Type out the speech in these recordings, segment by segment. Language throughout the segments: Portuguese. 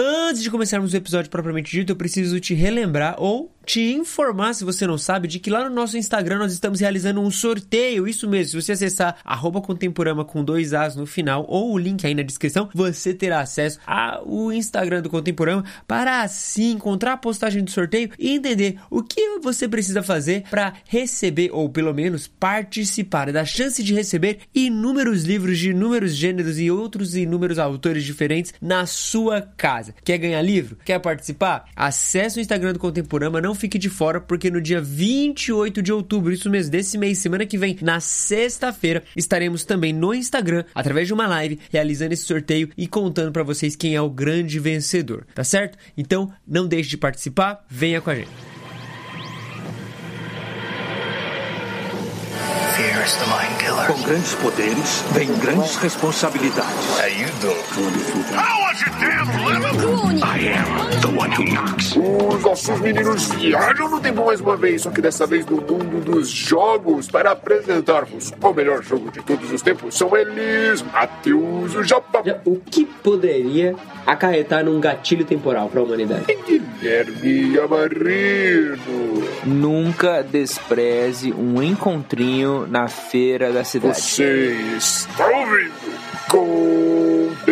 Uh, Antes de começarmos o episódio propriamente dito, eu preciso te relembrar ou te informar, se você não sabe, de que lá no nosso Instagram nós estamos realizando um sorteio. Isso mesmo, se você acessar arroba contemporama com dois As no final ou o link aí na descrição, você terá acesso ao Instagram do Contemporama para assim encontrar a postagem do sorteio e entender o que você precisa fazer para receber ou pelo menos participar da chance de receber inúmeros livros de inúmeros gêneros e outros inúmeros autores diferentes na sua casa. Quer ganhar livro? Quer participar? Acesse o Instagram do Contemporama, não fique de fora, porque no dia 28 de outubro, isso mesmo, desse mês, semana que vem, na sexta-feira, estaremos também no Instagram, através de uma live, realizando esse sorteio e contando para vocês quem é o grande vencedor, tá certo? Então, não deixe de participar, venha com a gente. Fear is the mind killer. Com grandes poderes, vem grandes responsabilidades. How you doing? I am the one who knocks. Os nossos meninos viajam no tempo mais uma vez, só que dessa vez no mundo dos jogos, para apresentar-vos o melhor jogo de todos os tempos. São eles, Matheus o Japa, O que poderia acarretar num gatilho temporal para a humanidade? Guilherme Amarino. Nunca despreze um encontrinho na feira da cidade. Você está ouvindo Contemporama.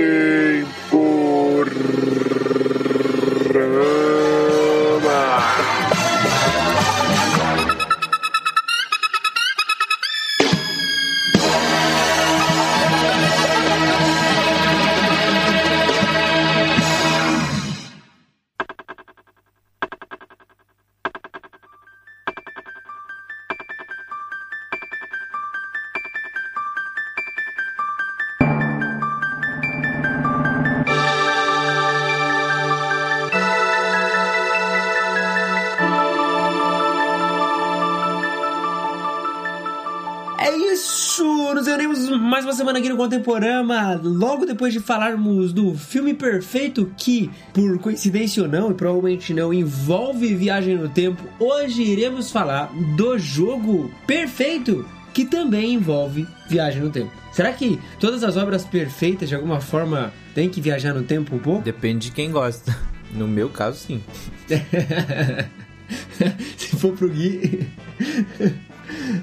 Aqui no Contemporama, logo depois de falarmos do filme perfeito que, por coincidência ou não, e provavelmente não, envolve viagem no tempo. Hoje iremos falar do jogo perfeito que também envolve viagem no tempo. Será que todas as obras perfeitas de alguma forma têm que viajar no tempo um pouco? Depende de quem gosta. No meu caso, sim. Se for pro Gui.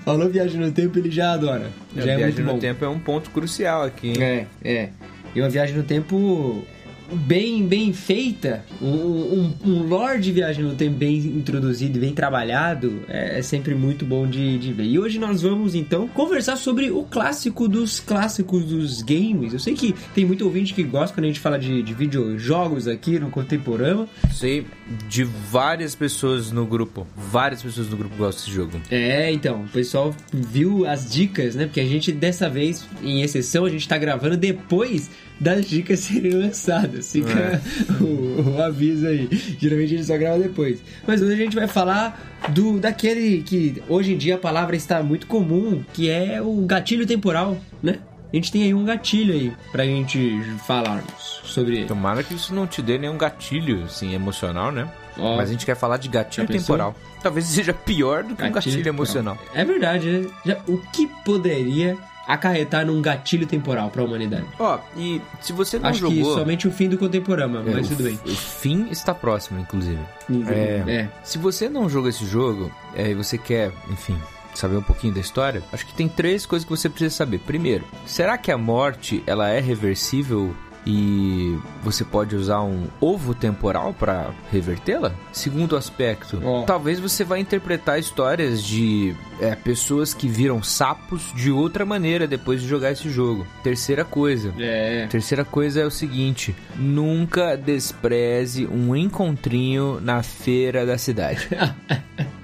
Falou viagem no tempo, ele já adora. A Já é viagem muito no bom. tempo é um ponto crucial aqui. hein? É, é. E uma viagem no tempo bem bem feita, um, um, um lore de viagem no tempo bem introduzido e bem trabalhado, é, é sempre muito bom de, de ver. E hoje nós vamos então conversar sobre o clássico dos clássicos dos games. Eu sei que tem muito ouvinte que gosta quando a gente fala de, de videojogos aqui no Contemporama. Sei de várias pessoas no grupo. Várias pessoas no grupo gostam desse jogo. É, então, o pessoal viu as dicas, né? Porque a gente, dessa vez, em exceção, a gente tá gravando depois das dicas serem lançadas. Fica o, o aviso aí. Geralmente a gente só grava depois. Mas hoje a gente vai falar do daquele que hoje em dia a palavra está muito comum, que é o gatilho temporal, né? A gente tem aí um gatilho aí pra gente falarmos sobre ele. Tomara que isso não te dê nenhum gatilho, assim, emocional, né? Ó. Mas a gente quer falar de gatilho temporal. Talvez seja pior do que um gatilho emocional. É verdade, né? Já- o que poderia acarretar num gatilho temporal pra humanidade? Ó, e se você não Acho jogou... que somente o fim do contemporâneo, É, mas tudo bem. O fim está próximo, inclusive. É. É. Se você não jogou esse jogo é, e você quer, enfim, saber um pouquinho da história, acho que tem três coisas que você precisa saber. Primeiro, será que a morte ela é reversível e você pode usar um ovo temporal para revertê-la? Segundo aspecto, Ó. talvez você vai interpretar histórias de é, pessoas que viram sapos de outra maneira depois de jogar esse jogo. Terceira coisa, É. Terceira coisa é o seguinte: nunca despreze um encontrinho na feira da cidade.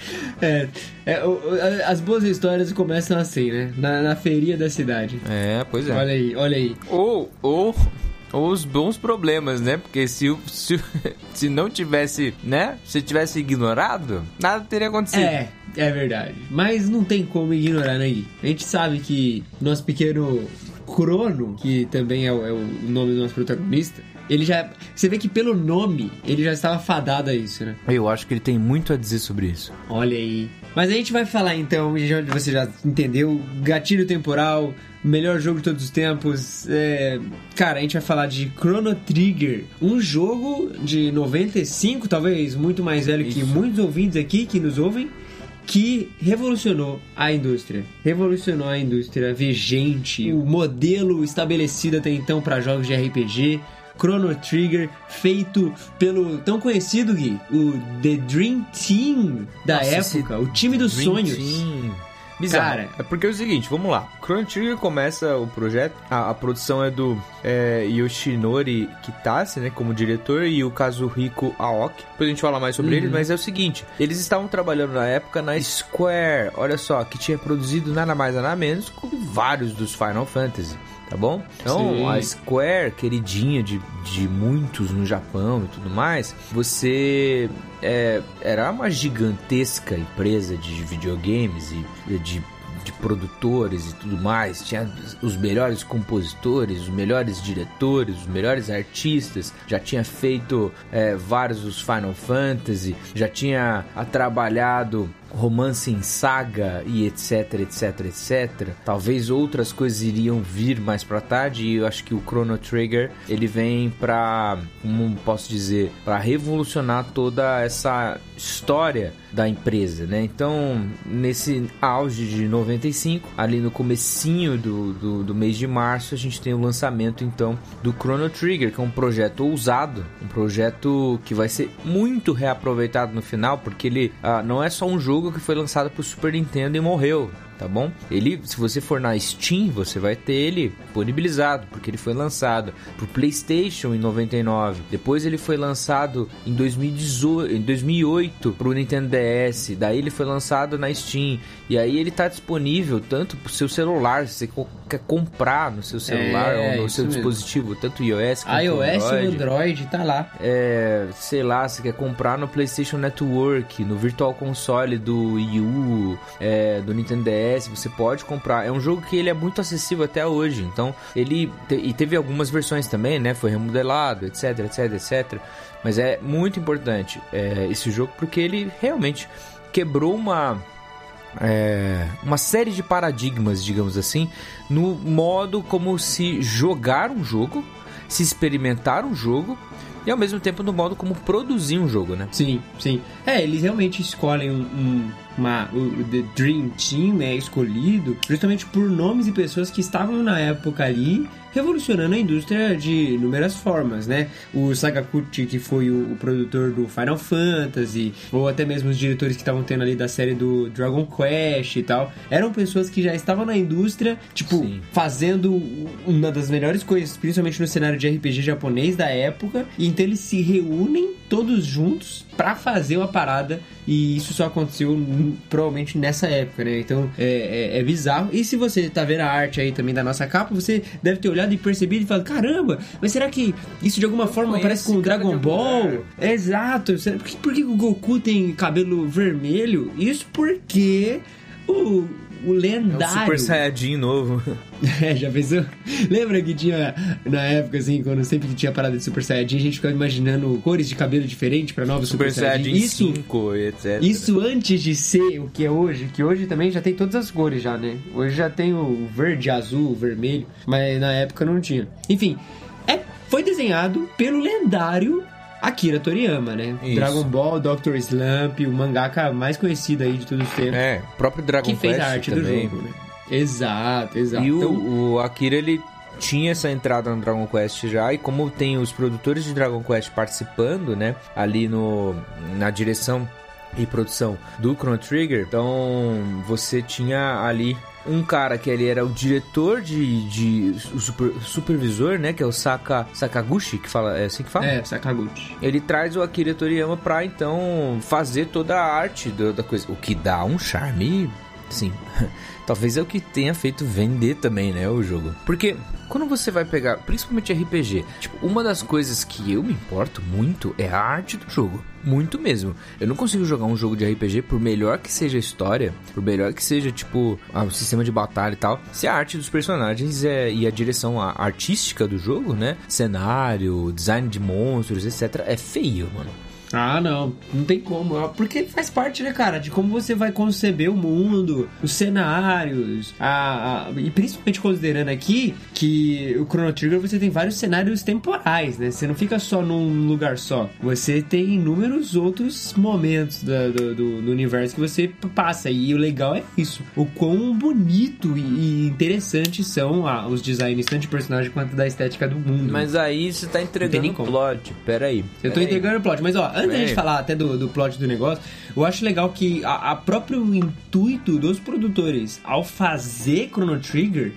É, é, as boas histórias começam assim, né? Na, na feirinha da cidade. é, pois é. Olha aí, olha aí. Ou, ou, ou os bons problemas, né? Porque se, se, se não tivesse, né? Se tivesse ignorado, nada teria acontecido. É, é verdade. Mas não tem como ignorar, né, Gui? A gente sabe que nosso pequeno Crono, que também é o, é o nome do nosso protagonista, Ele já. Você vê que pelo nome, ele já estava fadado a isso, né? Eu acho que ele tem muito a dizer sobre isso. Olha aí. Mas a gente vai falar então, já- você já entendeu, gatilho temporal, melhor jogo de todos os tempos. é, Cara, a gente vai falar de Chrono Trigger, um jogo de 95, talvez muito mais velho que Isso. muitos ouvintes aqui que nos ouvem, que revolucionou a indústria. Revolucionou a indústria vigente, o modelo estabelecido até então para jogos de RPG. Chrono Trigger, feito pelo tão conhecido Gui, o The Dream Team da Nossa, época, o time dos Dream sonhos. Team. Bizarro. Cara. é porque é o seguinte, vamos lá. Chrono Trigger começa o projeto, a, a produção é do é, Yoshinori Kitase, né, como diretor, e o Kazuhiko Aoki. Depois a gente fala mais sobre Uhum. eles, mas é o seguinte, eles estavam trabalhando na época na Square, olha só, que tinha produzido nada mais nada menos que vários dos Final Fantasy. Tá bom? Então, Sim. a Square, queridinha de, de muitos no Japão e tudo mais, você é, era uma gigantesca empresa de videogames e de, de produtores e tudo mais. Tinha os melhores compositores, os melhores diretores, os melhores artistas. Já tinha feito é, vários dos Final Fantasy, já tinha trabalhado romance em saga e etc, etc, etc. Talvez outras coisas iriam vir mais pra tarde e eu acho que o Chrono Trigger ele vem pra, como posso dizer, pra revolucionar toda essa história da empresa, né? Então, nesse auge de 95, ali no comecinho do, do, do mês de março, a gente tem o lançamento então do Chrono Trigger, que é um projeto ousado, um projeto que vai ser muito reaproveitado no final, porque ele ah, não é só um jogo que foi lançado pro Super Nintendo e morreu. Tá bom? Ele, se você for na Steam, você vai ter ele disponibilizado, porque ele foi lançado pro PlayStation em 99. Depois ele foi lançado em 2018, em 2008 pro Nintendo DS. Daí ele foi lançado na Steam. E aí ele tá disponível tanto pro seu celular, se você quer comprar no seu celular É, ou no seu mesmo. dispositivo, tanto iOS quanto iOS e Android. Android tá lá. É, sei lá, você quer comprar no PlayStation Network, no Virtual Console do Wii U, é, do Nintendo DS, você pode comprar. É um jogo que ele é muito acessível até hoje. Então, ele te- e teve algumas versões também, né? Foi remodelado, etc, etc, etc. Mas é muito importante é, esse jogo porque ele realmente quebrou uma é, uma série de paradigmas, digamos assim, no modo como se jogar um jogo, se experimentar um jogo e ao mesmo tempo no modo como produzir um jogo, né? Sim, sim. É, eles realmente escolhem um, um- uma, o, The Dream Team é escolhido justamente por nomes e pessoas que estavam na época ali revolucionando a indústria de inúmeras formas, né? O Sakaguchi, que foi o, o produtor do Final Fantasy, ou até mesmo os diretores que estavam tendo ali da série do Dragon Quest e tal, eram pessoas que já estavam na indústria, tipo, Sim. fazendo uma das melhores coisas, principalmente no cenário de RPG japonês da época, e então eles se reúnem todos juntos pra fazer uma parada e isso só aconteceu provavelmente nessa época, né? Então é, é- é bizarro. E se você tá vendo a arte aí também da nossa capa, você deve ter olhado e percebido e falado: caramba, mas será que isso de alguma forma parece com Dragon Ball? Exato. Por que, por que o Goku tem cabelo vermelho? Isso porque o, o É um lendário. Super Saiyajin novo. É, já pensou? Lembra que tinha, na época, assim, quando sempre que tinha parada de Super Saiyajin, a gente ficava imaginando cores de cabelo diferentes pra novos Super, Super Saiyajin Isso, 5 e etc. isso antes de ser o que é hoje, que hoje também já tem todas as cores já, né? Hoje já tem o verde, azul, vermelho, mas na época não tinha. Enfim, é, foi desenhado pelo lendário Akira Toriyama, né? Isso. Dragon Ball, Dr. Slump, o mangaka mais conhecido aí de todos os tempos, É, o próprio Dragon que fez Quest a arte também. do jogo, né? Exato, exato. E o, Então, o Akira, ele tinha essa entrada no Dragon Quest já, e como tem os produtores de Dragon Quest participando, né, ali no, na direção e produção do Chrono Trigger, então você tinha ali um cara que ele era o diretor de, de o super- supervisor, né, que é o Saka, Sakaguchi, que fala, é assim que fala? é, Sakaguchi. Ele traz o Akira Toriyama pra então fazer toda a arte do- da coisa, o que dá um charme sim. Talvez é o que tenha feito vender também, né, o jogo. Porque quando você vai pegar, principalmente RPG, tipo, uma das coisas que eu me importo muito é a arte do jogo. Muito mesmo. Eu não consigo jogar um jogo de RPG, por melhor que seja a história, por melhor que seja, tipo, ah, o sistema de batalha e tal, se a arte dos personagens é, e a direção artística do jogo, né? Cenário, design de monstros, etc., é feio, mano. Ah, não, não tem como. Porque faz parte, né, cara, de como você vai conceber o mundo, os cenários, a, a, e principalmente considerando aqui que o Chrono Trigger você tem vários cenários temporais, né? Você não fica só num lugar só. Você tem inúmeros outros momentos do, do, do, do universo que você passa. E o legal é isso. O quão bonito e, e interessante são ah, os designs, tanto de personagem quanto da estética do mundo. Mas aí você tá entregando o plot. Pera aí. Eu tô entregando o plot, mas ó, antes de falar até do, do plot do negócio, eu acho legal que a, a próprio intuito dos produtores ao fazer Chrono Trigger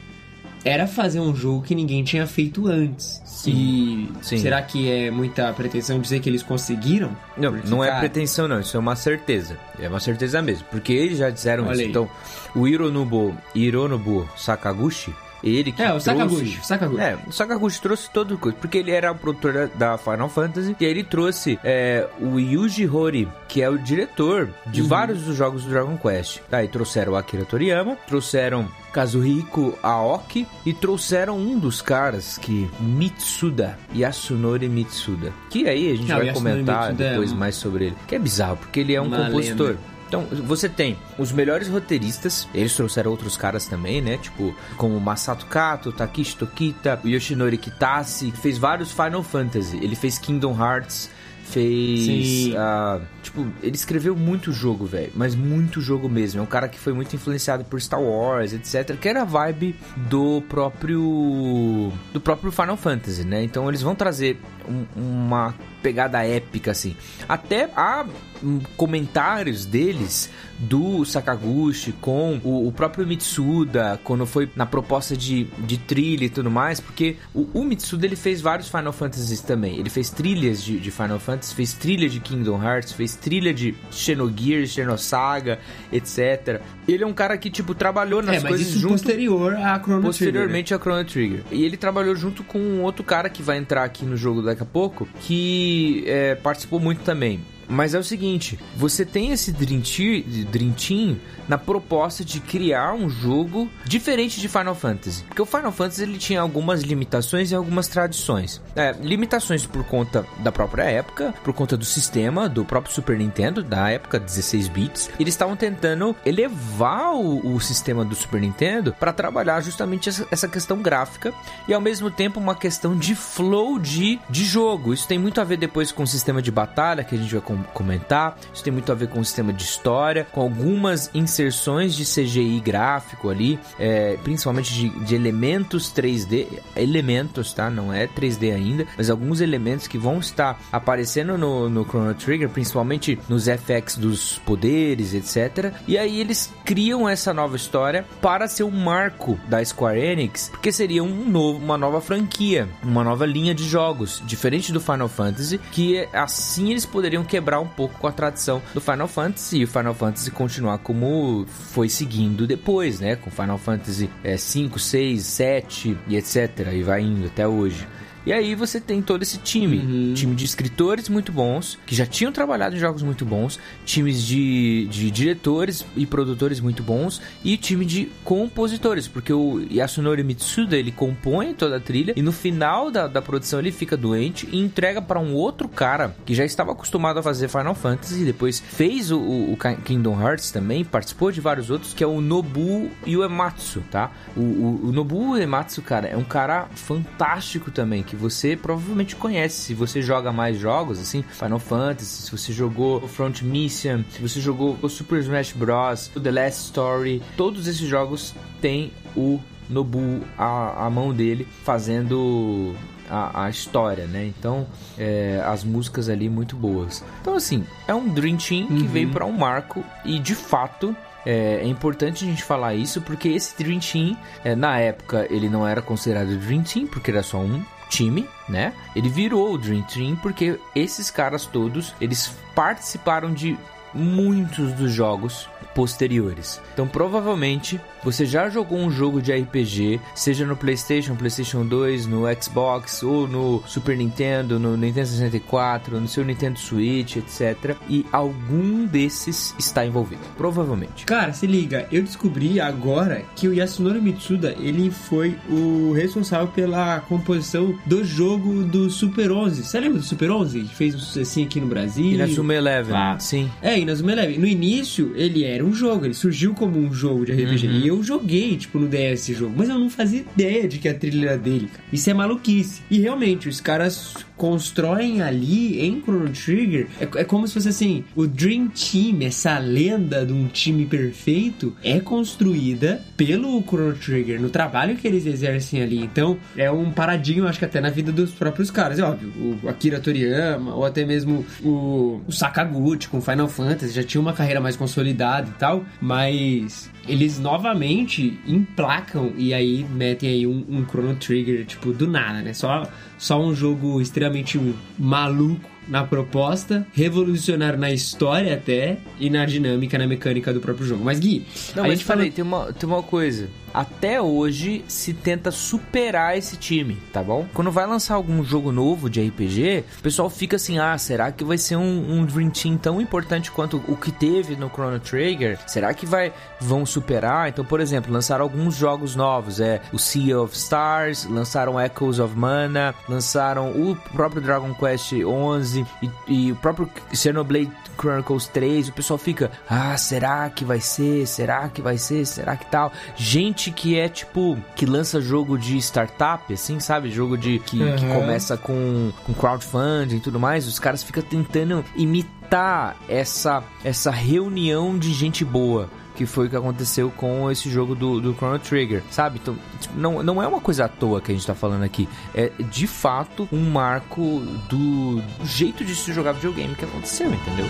era fazer um jogo que ninguém tinha feito antes. Sim. E Sim. será que é muita pretensão dizer que eles conseguiram? Não, Porque, não é cara... pretensão não, isso é uma certeza. É uma certeza mesmo, porque eles já disseram Olha isso. Aí. Então, o Hironobu, Hironobu Sakaguchi, ele que É, o trouxe... Sakaguchi, Sakaguchi. É, o Sakaguchi trouxe todo coisa, porque ele era o produtor da Final Fantasy, e aí ele trouxe é, o Yuji Horii, que é o diretor de uhum. vários dos jogos do Dragon Quest. Aí trouxeram o Akira Toriyama, trouxeram Kazuhiko Aoki e trouxeram um dos caras que Mitsuda, Yasunori Mitsuda. Que aí a gente Não, vai comentar Mitsuda é depois é um... mais sobre ele. Que é bizarro, porque ele é um Uma compositor. Lenda. Então, você tem os melhores roteiristas, eles trouxeram outros caras também, né? Tipo, como Masato Kato, Takishi Tokita, Yoshinori Kitase, fez vários Final Fantasy. Ele fez Kingdom Hearts, fez. Uh, tipo, ele escreveu muito jogo, velho. Mas muito jogo mesmo. É um cara que foi muito influenciado por Star Wars, etc. Que era a vibe do próprio. do próprio Final Fantasy, né? Então eles vão trazer um, uma pegada épica, assim. Até há hum, comentários deles do Sakaguchi com o, o, próprio Mitsuda, quando foi na proposta de, de trilha e tudo mais, porque o, o Mitsuda ele fez vários Final Fantasies também. Ele fez trilhas de, de Final Fantasy, fez trilha de Kingdom Hearts, fez trilha de Xenogears, Xenosaga, etc. Ele é um cara que, tipo, trabalhou nas é, coisas junto... posterior a Chrono Posteriormente Trigger. a Chrono Trigger. E ele trabalhou junto com um outro cara que vai entrar aqui no jogo daqui a pouco, que é, participou muito também. Mas é o seguinte, você tem esse Dream, Team na proposta de criar um jogo diferente de Final Fantasy. Porque o Final Fantasy ele tinha algumas limitações e algumas tradições. É, limitações por conta da própria época, por conta do sistema do próprio Super Nintendo, da época 16 bits. Eles estavam tentando elevar o, o, sistema do Super Nintendo para trabalhar justamente essa, essa, questão gráfica e ao mesmo tempo uma questão de flow de, de jogo. Isso tem muito a ver depois com o sistema de batalha que a gente vai comentar. Isso tem muito a ver com o sistema de história, com algumas inserções de CGI gráfico ali, é, principalmente de, de, elementos 3D, elementos, tá? Não é 3D ainda, mas alguns elementos que vão estar aparecendo no, no Chrono Trigger, principalmente nos FX dos poderes, etc. E aí eles criam essa nova história para ser um marco da Square Enix, porque seria um novo, uma nova franquia, uma nova linha de jogos, diferente do Final Fantasy, que assim eles poderiam quebrar um pouco com a tradição do Final Fantasy e o Final Fantasy continuar como foi seguindo depois, né? Com Final Fantasy é, 5, 6, 7 e etc. E vai indo até hoje. E aí você tem todo esse time, uhum. time de escritores muito bons, que já tinham trabalhado em jogos muito bons, times de, de diretores e produtores muito bons, e time de compositores, porque o Yasunori Mitsuda, ele compõe toda a trilha, e no final da, da produção ele fica doente e entrega para um outro cara, que já estava acostumado a fazer Final Fantasy, e depois fez o, o, Kingdom Hearts também, participou de vários outros, que é o Nobu Uematsu, tá? O, o, o Nobu Uematsu, cara, é um cara fantástico também, que você provavelmente conhece se você joga mais jogos, assim, Final Fantasy, se você jogou Front Mission, se você jogou o Super Smash Bros, o The Last Story, todos esses jogos têm o Nobu a, a mão dele fazendo a, a, história, né? Então, é, as músicas ali muito boas. Então, assim, é um Dream Team que uhum. veio para um marco e, de fato, é, é, importante a gente falar isso porque esse Dream Team, é, na época, ele não era considerado Dream Team porque era só um time, né? Ele virou o Dream Team porque esses caras todos, eles participaram de muitos dos jogos posteriores. Então, provavelmente, você já jogou um jogo de RPG, seja no PlayStation, PlayStation 2, no Xbox ou no Super Nintendo, no Nintendo 64, no seu Nintendo Switch, etc. E algum desses está envolvido, provavelmente. Cara, se liga, eu descobri agora que o Yasunori Mitsuda, ele foi o responsável pela composição do jogo do Super 11. Você lembra do Super 11? Que fez um sucessinho aqui no Brasil. Inazuma Eleven, Ah. sim. É, Inazuma Eleven. No início, ele era um jogo, ele surgiu como um jogo de RPG. E eu joguei, tipo, no DS esse jogo, mas eu não fazia ideia de que a trilha era dele, cara. Isso é maluquice. E realmente, os caras constroem ali em Chrono Trigger. É, é como se fosse assim: o Dream Team, essa lenda de um time perfeito, é construída pelo Chrono Trigger, no trabalho que eles exercem ali. Então, é um paradinho, acho que até na vida dos próprios caras. É óbvio, o Akira Toriyama, ou até mesmo o, o Sakaguchi com Final Fantasy, já tinha uma carreira mais consolidada e tal, mas eles novamente emplacam e aí metem aí um, um Chrono Trigger, tipo, do nada, né? Só, só um jogo extremamente maluco na proposta, revolucionário na história até e na dinâmica, na mecânica do próprio jogo. Mas Gui, Não, a mas gente falei, tem uma, tem uma coisa. Até hoje se tenta superar esse time, tá bom? Quando vai lançar algum jogo novo de RPG, o pessoal fica assim: ah, será que vai ser um, um Dream Team tão importante quanto o que teve no Chrono Trigger? Será que vai vão superar? Então, por exemplo, lançaram alguns jogos novos: é o Sea of Stars, lançaram Echoes of Mana, lançaram o próprio Dragon Quest 11 e, e o próprio Xenoblade Chronicles 3. O pessoal fica: ah, será que vai ser? Será que vai ser? Será que tal? Gente que é tipo que lança jogo de startup, assim, sabe? Jogo de que, que Uhum. começa com, com crowdfunding e tudo mais. Os caras ficam tentando imitar essa essa reunião de gente boa. Que foi o que aconteceu com esse jogo do, do Chrono Trigger, sabe? Então, tipo, não, não é uma coisa à toa que a gente tá falando aqui. É de fato um marco do jeito de se jogar videogame que aconteceu, entendeu?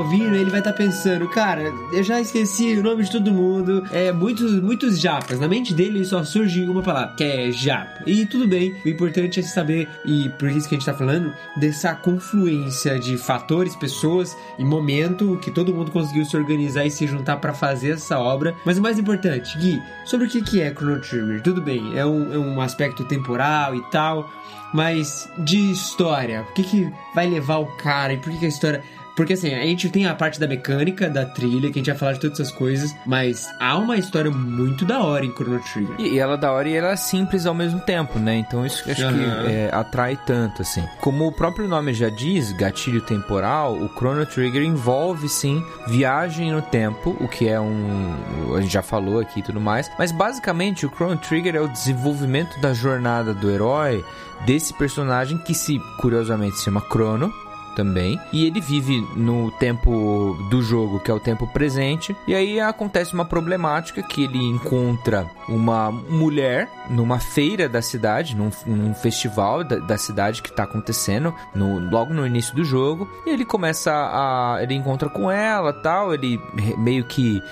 Ouvindo, ele vai estar pensando, cara, eu já esqueci o nome de todo mundo. É muitos, muitos japas. Na mente dele só surge uma palavra, que é japa. E tudo bem, o importante é saber, e por isso que a gente tá falando, dessa confluência de fatores, pessoas e momento que todo mundo conseguiu se organizar e se juntar pra fazer essa obra. Mas o mais importante, Gui, sobre o que que é Chrono Trigger? Tudo bem, é um, é um aspecto temporal e tal. Mas de história, o que, que vai levar o cara e por que, que a história. Porque assim, a gente tem a parte da mecânica, da trilha, que a gente vai falar de todas essas coisas, mas há uma história muito da hora em Chrono Trigger. E, ela é da hora e ela é simples ao mesmo tempo, né? Então isso acho Aham. que é, atrai tanto, assim. Como o próprio nome já diz, gatilho temporal, o Chrono Trigger envolve, sim, viagem no tempo, o que é um... A gente já falou aqui e tudo mais. Mas basicamente o Chrono Trigger é o desenvolvimento da jornada do herói, desse personagem que se, curiosamente, se chama Chrono, também. E ele vive no tempo do jogo, que é o tempo presente. E aí acontece uma problemática que ele encontra uma mulher numa feira da cidade, num, num festival da, da cidade que tá acontecendo no, logo no início do jogo. E ele começa a. Ele encontra com ela tal. Ele meio que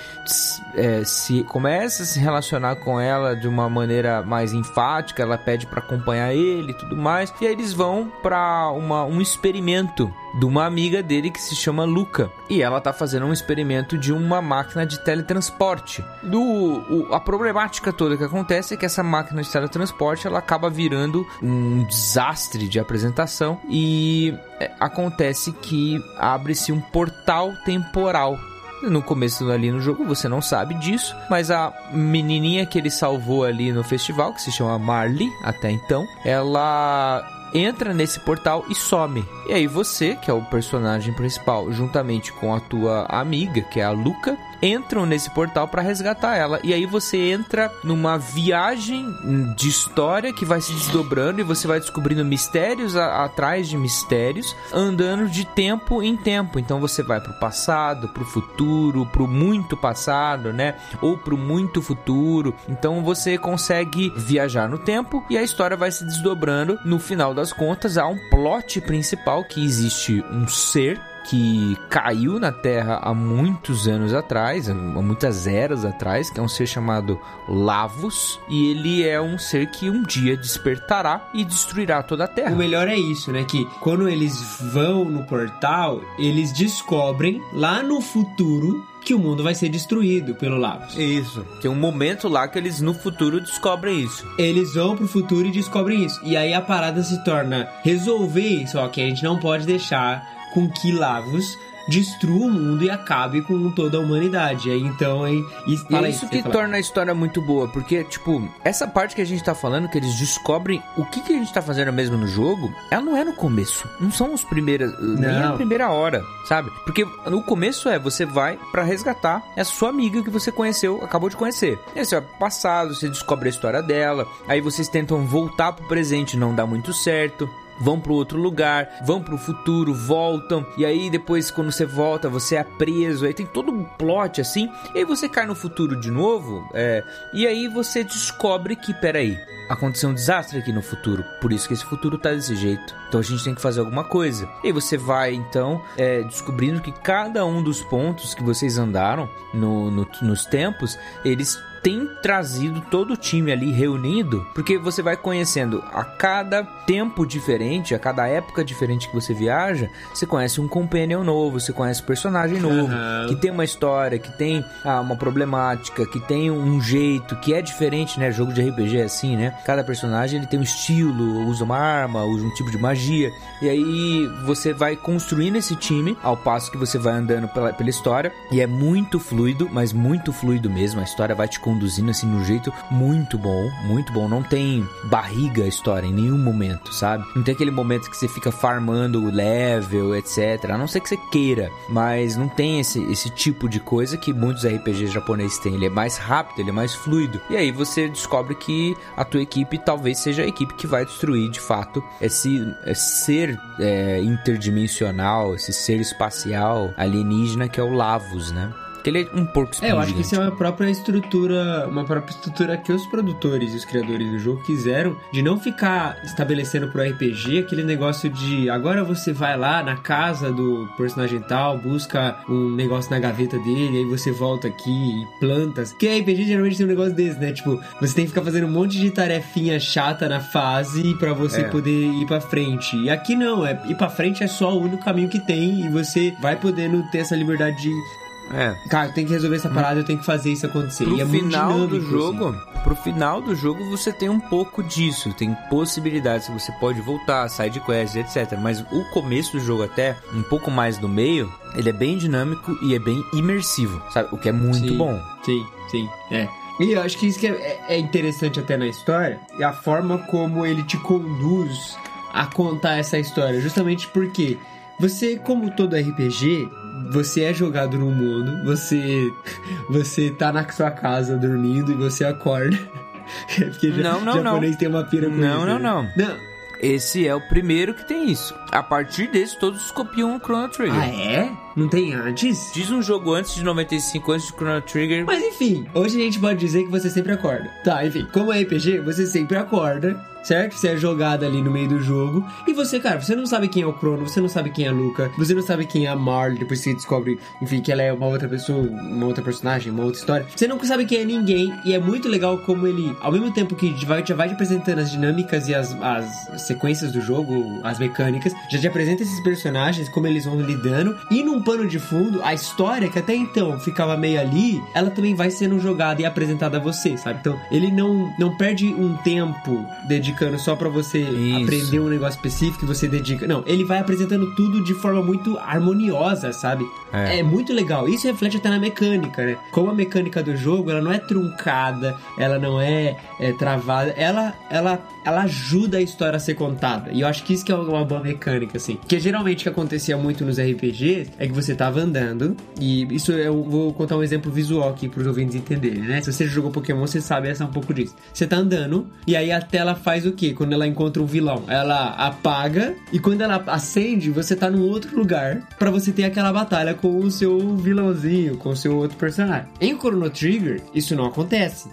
é, se começa a se relacionar com ela de uma maneira mais enfática. Ela pede pra acompanhar ele e tudo mais. E aí eles vão pra uma, um experimento de uma amiga dele que se chama Luca. E ela tá fazendo um experimento de uma máquina de teletransporte. Do, o- a problemática toda que acontece é que essa máquina de teletransporte ela acaba virando um desastre de apresentação e é, acontece que abre-se um portal temporal no começo ali no jogo você não sabe disso, mas a menininha que ele salvou ali no festival, que se chama Marley até então, ela entra nesse portal e some. E aí você, que é o personagem principal, juntamente com a tua amiga, que é a Luca, entram nesse portal para resgatar ela. E aí você entra numa viagem de história que vai se desdobrando e você vai descobrindo mistérios a- atrás de mistérios, andando de tempo em tempo. Então você vai pro passado, pro futuro, pro muito passado, né? Ou pro muito futuro. Então você consegue viajar no tempo e a história vai se desdobrando. No final das contas, há um plot principal que existe um ser que caiu na Terra há muitos anos atrás, há muitas eras atrás, que é um ser chamado Lavos, e ele é um ser que um dia despertará e destruirá toda a Terra. O melhor é isso, né? Que quando eles vão no portal, eles descobrem lá no futuro que o mundo vai ser destruído pelo Lavos. Isso. Tem um momento lá que eles no futuro descobrem isso. Eles vão pro futuro e descobrem isso. E aí a parada se torna resolver isso, ó, que a gente não pode deixar com que Lavos destrua o mundo e acabe com toda a humanidade. Aí então, aí, e E é aí, isso você que torna a história muito boa, porque, tipo, essa parte que a gente tá falando, que eles descobrem o que, que a gente tá fazendo mesmo no jogo, ela não é no começo. Não são os primeiras. Nem a Não. primeira hora, sabe? Porque no começo é você vai pra resgatar essa sua amiga que você conheceu, acabou de conhecer. E aí você vai pro passado, você descobre a história dela, aí vocês tentam voltar pro presente, não dá muito certo vão para outro lugar, vão para o futuro, voltam, e aí depois quando você volta, você é preso, aí tem todo um plot assim, e aí você cai no futuro de novo, é, e aí você descobre que, peraí, aconteceu um desastre aqui no futuro, por isso que esse futuro tá desse jeito. Então a gente tem que fazer alguma coisa. E você vai então é, descobrindo que cada um dos pontos que vocês andaram no, no- nos tempos, eles têm trazido todo o time ali reunido, porque você vai conhecendo a cada tempo diferente, a cada época diferente que você viaja, você conhece um companion novo, você conhece um personagem novo, Aham. que tem uma história, que tem ah, uma problemática, que tem um jeito, que é diferente, né? Jogo de RPG é assim, né? Cada personagem ele tem um estilo, usa uma arma, usa um tipo de magia. E aí você vai construindo esse time ao passo que você vai andando pela, pela história. E é muito fluido, mas muito fluido mesmo. A história vai te conduzindo assim de um jeito muito bom, muito bom. Não tem barriga a história em nenhum momento, sabe? Não tem aquele momento que você fica farmando o level, etc. A não ser que você queira, mas não tem esse, esse tipo de coisa que muitos RPGs japoneses têm. Ele é mais rápido, ele é mais fluido. E aí você descobre que a tua equipe talvez seja a equipe que vai destruir de fato esse, esse ser é, interdimensional, esse ser espacial alienígena que é o Lavos, né? Que ele é um porco É, eu acho que gigante. isso é uma própria estrutura, uma própria estrutura que os produtores e os criadores do jogo quiseram de não ficar estabelecendo pro RPG aquele negócio de agora você vai lá na casa do personagem tal, busca um negócio na gaveta dele, aí você volta aqui e plantas. Que RPG geralmente tem um negócio desse, né? Tipo, você tem que ficar fazendo um monte de tarefinha chata na fase pra você É. poder ir pra frente. E aqui não, é ir pra frente é só o único caminho que tem e você vai podendo ter essa liberdade de É. Cara, eu tenho que resolver essa parada, eu tenho que fazer isso acontecer. Pro e é final do dinâmico, jogo, assim. pro final do jogo você tem um pouco disso, tem possibilidades, você pode voltar, side quests, etc. Mas o começo do jogo até, um pouco mais do meio, ele é bem dinâmico e é bem imersivo, sabe? O que é muito Sim. bom. Sim, sim, é. E eu acho que isso que é, é- é interessante até na história, é a forma como ele te conduz a contar essa história. Justamente porque você, como todo RPG, você é jogado no mundo, você você tá na sua casa dormindo e você acorda. Porque ja- Não, não, japonês não. tem uma pira com Não, isso, não, né? não. Não. Esse é o primeiro que tem isso. A partir desse, todos copiam o Chrono Trigger. Ah, é? Não tem antes? Diz um jogo antes de 95, antes de Chrono Trigger. Mas enfim, hoje a gente pode dizer que você sempre acorda. Tá, enfim, como é RPG, você sempre acorda, certo? Você é jogado ali no meio do jogo. E você, cara, você não sabe quem é o Crono, você não sabe quem é a Luca, você não sabe quem é a Marley, depois você descobre, enfim, que ela é uma outra pessoa, uma outra personagem, uma outra história. Você não sabe quem é ninguém, e é muito legal como ele, ao mesmo tempo que vai, já vai te apresentando as dinâmicas e as, as sequências do jogo, as mecânicas, já te apresenta esses personagens, como eles vão lidando, e num pano de fundo, a história que até então ficava meio ali, ela também vai sendo jogada e apresentada a você, sabe? Então, ele não, não perde um tempo dedicando só pra você Isso. aprender um negócio específico que você dedica. Não, ele vai apresentando tudo de forma muito harmoniosa, sabe? É. É. muito legal. Isso reflete até na mecânica, né? Como a mecânica do jogo, ela não é truncada, ela não é, é, travada, ela, ela, ela ajuda a história a ser contada. E eu acho que isso que é uma boa mecânica, assim. Porque geralmente o que acontecia muito nos RPGs é que você tava andando, e isso eu vou contar um exemplo visual aqui pros ouvintes entenderem, né? Se você jogou Pokémon, você sabe essa um pouco disso. Você tá andando, e aí a tela faz o quê? Quando ela encontra um vilão? Ela apaga, e quando ela acende, você tá num outro lugar pra você ter aquela batalha com o seu vilãozinho, com o seu outro personagem. Em Chrono Trigger, isso não acontece.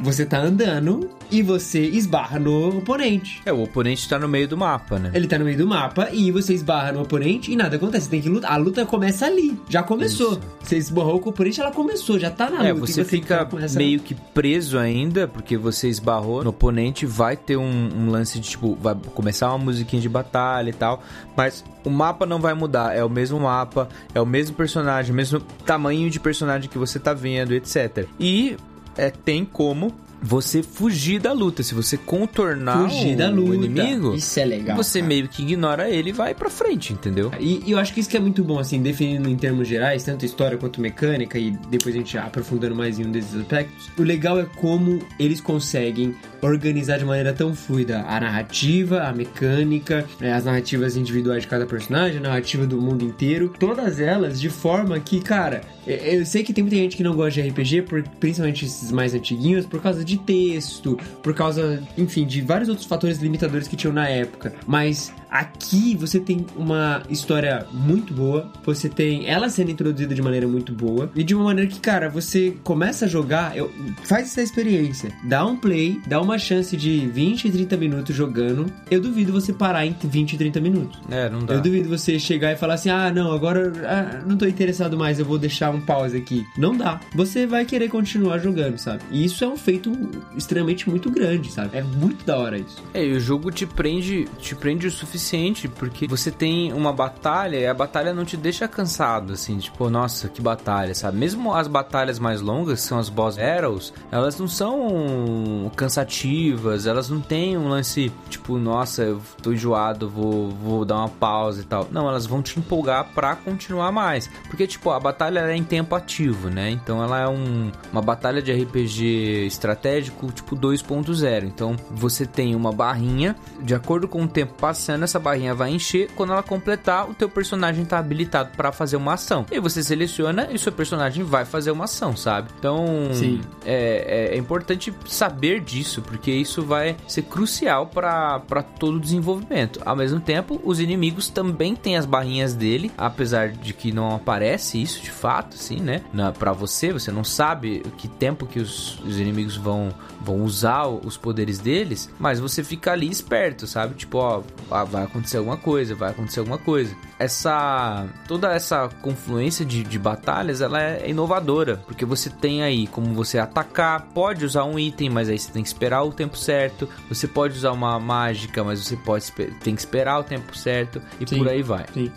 Você tá andando e você esbarra no oponente. É, o oponente tá no meio do mapa, né? Ele tá no meio do mapa e você esbarra no oponente e nada acontece. Você tem que lutar. A luta começa ali. Já começou. Isso. Você esbarrou com o oponente, ela começou, já tá na É, luta. e você fica começa- meio que preso ainda, porque você esbarrou no oponente, vai ter um, um lance de tipo, vai começar uma musiquinha de batalha e tal, mas o mapa não vai mudar, é o mesmo mapa, é o mesmo personagem, o mesmo tamanho de personagem que você tá vendo, etc. E é, tem como você fugir da luta, se você contornar Fugir o, da luta. o inimigo, Isso é legal. você cara. meio que ignora ele e vai pra frente, entendeu? E, e eu acho que isso que é muito bom, assim, definindo em termos gerais, tanto história quanto mecânica, e depois a gente aprofundando mais em um desses aspectos. O legal é como eles conseguem organizar de maneira tão fluida a narrativa, a mecânica, né, as narrativas individuais de cada personagem, a narrativa do mundo inteiro, todas elas de forma que, cara, é- eu sei que tem muita gente que não gosta de RPG, principalmente esses mais antiguinhos, por causa de texto, por causa, enfim, de vários outros fatores limitadores que tinham na época. Mas aqui você tem uma história muito boa, você tem ela sendo introduzida de maneira muito boa, e de uma maneira que, cara, você começa a jogar, eu- faz essa experiência, dá um play, dá uma chance de 20, 30 minutos jogando. Eu duvido você parar em 20, 30 minutos. É, não dá. Eu duvido você chegar e falar assim: ah, não, agora ah, não tô interessado mais, eu vou deixar um pause aqui. Não dá. Você vai querer continuar jogando, sabe? E isso é um feito extremamente muito grande, sabe? É muito da hora isso. É, e o jogo te prende, te prende o suficiente, porque você tem uma batalha e a batalha não te deixa cansado, assim, tipo, nossa, que batalha, sabe? Mesmo as batalhas mais longas, que são as boss battles, elas não são cansativas, elas não têm um lance, tipo, nossa, eu tô enjoado, vou, vou dar uma pausa e tal. Não, elas vão te empolgar pra continuar mais. Porque, tipo, a batalha é em tempo ativo, né? Então ela é um, uma batalha de RPG estratégico, tipo 2.0. Então você tem uma barrinha, de acordo com o tempo passando, essa barrinha vai encher. Quando ela completar, o teu personagem tá habilitado pra fazer uma ação. E você seleciona e o seu personagem vai fazer uma ação, sabe? Então é, é- é importante saber disso, porque isso vai ser crucial para todo o desenvolvimento. Ao mesmo tempo, os inimigos também têm as barrinhas dele, apesar de que não aparece isso de fato, assim, né? Na, pra você, você não sabe que tempo que os, os inimigos vão, vão usar os poderes deles, mas você fica ali esperto, sabe? Tipo, ó, vai acontecer alguma coisa, vai acontecer alguma coisa. Essa. toda essa confluência de, de batalhas, ela é inovadora, porque você tem aí como você atacar, pode usar um item, mas aí você tem que esperar o tempo certo. Você pode usar uma mágica, mas você pode tem que esperar o tempo certo e Sim. por aí vai. Sim.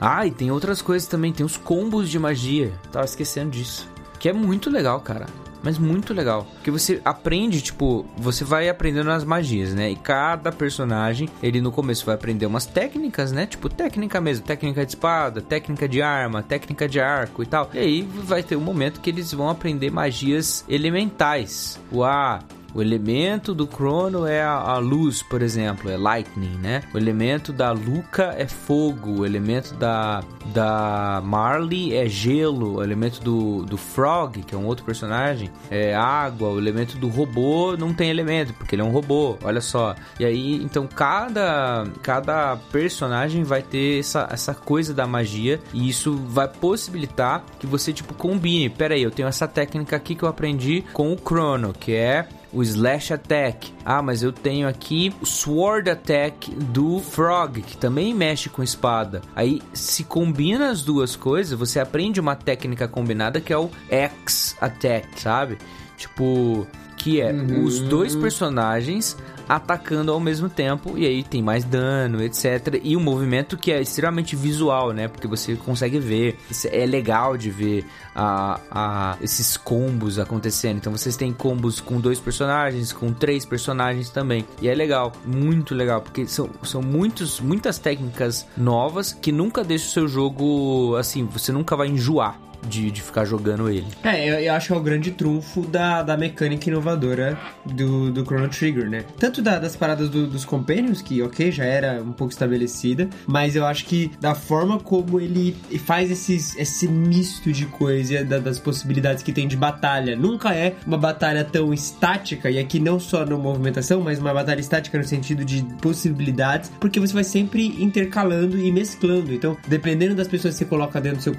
Ah, e tem outras coisas também, tem os combos de magia. Tava esquecendo disso. Que é muito legal, cara. Mas muito legal. Porque você aprende, tipo, você vai aprendendo as magias, né? E cada personagem, ele no começo vai aprender umas técnicas, né? Tipo, técnica mesmo, técnica de espada, técnica de arma, técnica de arco e tal. E aí vai ter um momento que eles vão aprender magias elementais. O A, o elemento do Crono é a, a luz, por exemplo, é lightning, né? O elemento da Luca é fogo, o elemento da, da Marley é gelo, o elemento do, do Frog, que é um outro personagem, é água, o elemento do robô não tem elemento, porque ele é um robô, olha só. E aí, então, cada, cada personagem vai ter essa, essa coisa da magia e isso vai possibilitar que você, tipo, combine. Pera aí, eu tenho essa técnica aqui que eu aprendi com o Chrono, que é o Slash Attack. Ah, mas eu tenho aqui o Sword Attack do Frog, que também mexe com espada. Aí, se combina as duas coisas, você aprende uma técnica combinada que é o X Attack, sabe? Tipo, que é os dois personagens atacando ao mesmo tempo e aí tem mais dano, etc. E um movimento que é extremamente visual, né? Porque você consegue ver, é legal de ver a, a- esses combos acontecendo. Então vocês têm combos com dois personagens, com três personagens também. E é legal, muito legal, porque são, são muitos, muitas técnicas novas que nunca deixam o seu jogo assim, você nunca vai enjoar. De, de ficar jogando ele. É, eu, eu acho que é o grande trunfo da, da mecânica inovadora do, do Chrono Trigger, né? Tanto da- das paradas do- dos Companions, que, ok, já era um pouco estabelecida, mas eu acho que da forma como ele faz esses, esse misto de coisa, da- das possibilidades que tem de batalha. Nunca é uma batalha tão estática, e aqui não só na movimentação, mas uma batalha estática no sentido de possibilidades, porque você vai sempre intercalando e mesclando. Então, dependendo das pessoas que você coloca dentro do seu,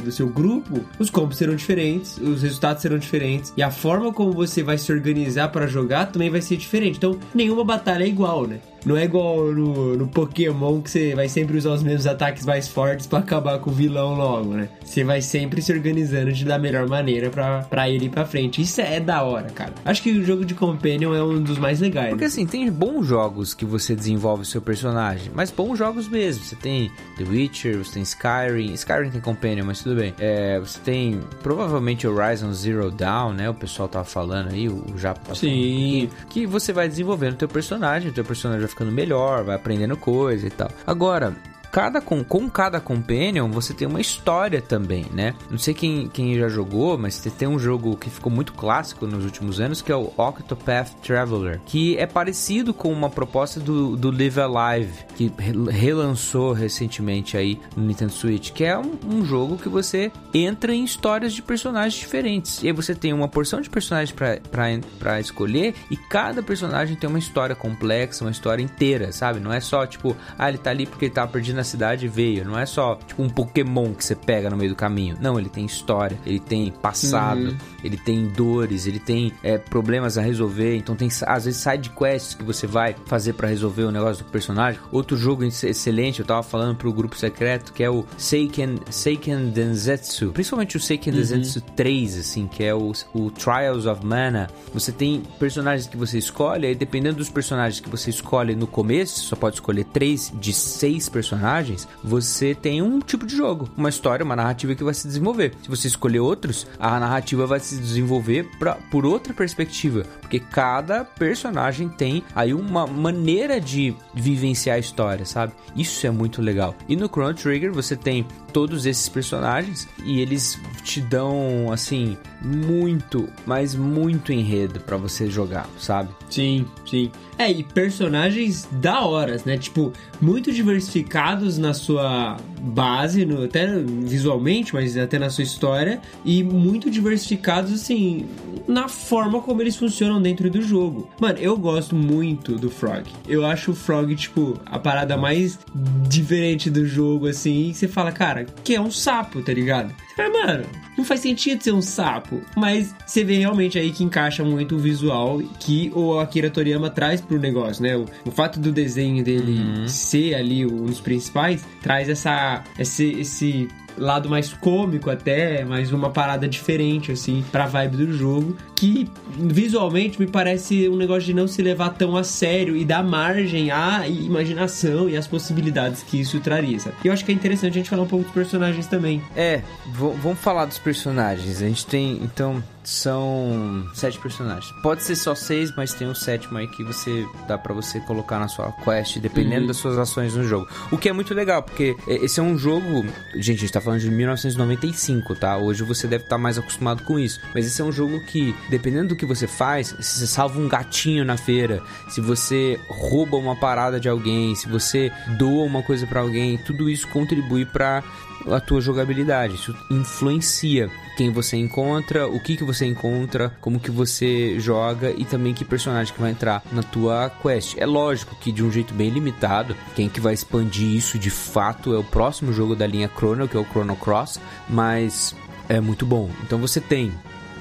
do seu grupo, os combos serão diferentes, os resultados serão diferentes e a forma como você vai se organizar para jogar também vai ser diferente. Então, nenhuma batalha é igual, né? Não é igual no, no Pokémon que você vai sempre usar os mesmos ataques mais fortes para acabar com o vilão logo, né? Você vai sempre se organizando de da melhor maneira pra, pra ele ir pra frente. Isso é da hora, cara. Acho que o jogo de Companion é um dos mais legais. Porque assim, tem bons jogos que você desenvolve o seu personagem, mas bons jogos mesmo. Você tem The Witcher, você tem Skyrim. Skyrim tem Companion, mas tudo bem. É, você tem provavelmente Horizon Zero Dawn, né? O pessoal tava falando aí, o Japa tá Sim. falando, Que você vai desenvolvendo o teu personagem, o teu personagem ficando melhor, vai aprendendo coisa e tal. Agora, cada com, com cada companion você tem uma história também, né? Não sei quem, quem já jogou, mas tem um jogo que ficou muito clássico nos últimos anos que é o Octopath Traveler, que é parecido com uma proposta do, do Live Alive, que re- relançou recentemente aí no Nintendo Switch, que é um, um jogo que você entra em histórias de personagens diferentes. E aí você tem uma porção de personagens pra escolher e cada personagem tem uma história complexa, uma história inteira, sabe? Não é só tipo, ah, ele tá ali porque ele tava perdido na cidade e veio. Não é só tipo um Pokémon que você pega no meio do caminho. Não, ele tem história, ele tem passado, ele tem dores, ele tem é, problemas a resolver. Então tem às vezes side quests que você vai fazer pra resolver o negócio do personagem. Outro jogo ex- excelente, eu tava falando pro grupo secreto, que é o Seiken, Seiken Densetsu. Principalmente o Seiken Densetsu 3, assim, que é o, o Trials of Mana. Você tem personagens que você escolhe, aí dependendo dos personagens que você escolhe no começo, só pode escolher três de seis personagens, você tem um tipo de jogo, uma história, uma narrativa que vai se desenvolver. Se você escolher outros, a narrativa vai se desenvolver pra, por outra perspectiva, porque cada personagem tem aí uma maneira de vivenciar a história, sabe? Isso é muito legal. E no Chrono Trigger você tem todos esses personagens e eles te dão assim muito, mas muito enredo pra você jogar, sabe? Sim, sim. É, e personagens da horas, né? Tipo, muito diversificados na sua base, no, até visualmente, mas até na sua história, e muito diversificados, assim, na forma como eles funcionam dentro do jogo. Mano, eu gosto muito do Frog. Eu acho o Frog, tipo, a parada mais diferente do jogo, assim, e você fala, cara, que é um sapo, tá ligado? Mas, mano, não faz sentido ser um sapo. Mas você vê realmente aí que encaixa muito o visual que o Akira Toriyama traz pro negócio, né? O, o fato do desenho dele ser ali um dos principais traz essa, esse, esse lado mais cômico até, mais uma parada diferente, assim, pra vibe do jogo, que visualmente me parece um negócio de não se levar tão a sério e dar margem à imaginação e às possibilidades que isso traria, sabe? E eu acho que é interessante a gente falar um pouco dos personagens também. É, vamos falar dos personagens. A gente tem, então, são sete personagens. Pode ser só seis, mas tem um sétimo aí que você dá pra você colocar na sua quest, dependendo das suas ações no jogo. O que é muito legal, porque esse é um jogo. Gente, a gente tá falando de 1995, tá? Hoje você deve estar mais acostumado com isso. Mas esse é um jogo que, dependendo do que você faz, se você salva um gatinho na feira, se você rouba uma parada de alguém, se você doa uma coisa pra alguém, tudo isso contribui pra a tua jogabilidade. Isso influencia quem você encontra, o que que você encontra, como que você joga e também que personagem que vai entrar na tua quest. É lógico que de um jeito bem limitado, quem que vai expandir isso de fato é o próximo jogo da linha Chrono, que é o Chrono Cross, mas é muito bom. Então você tem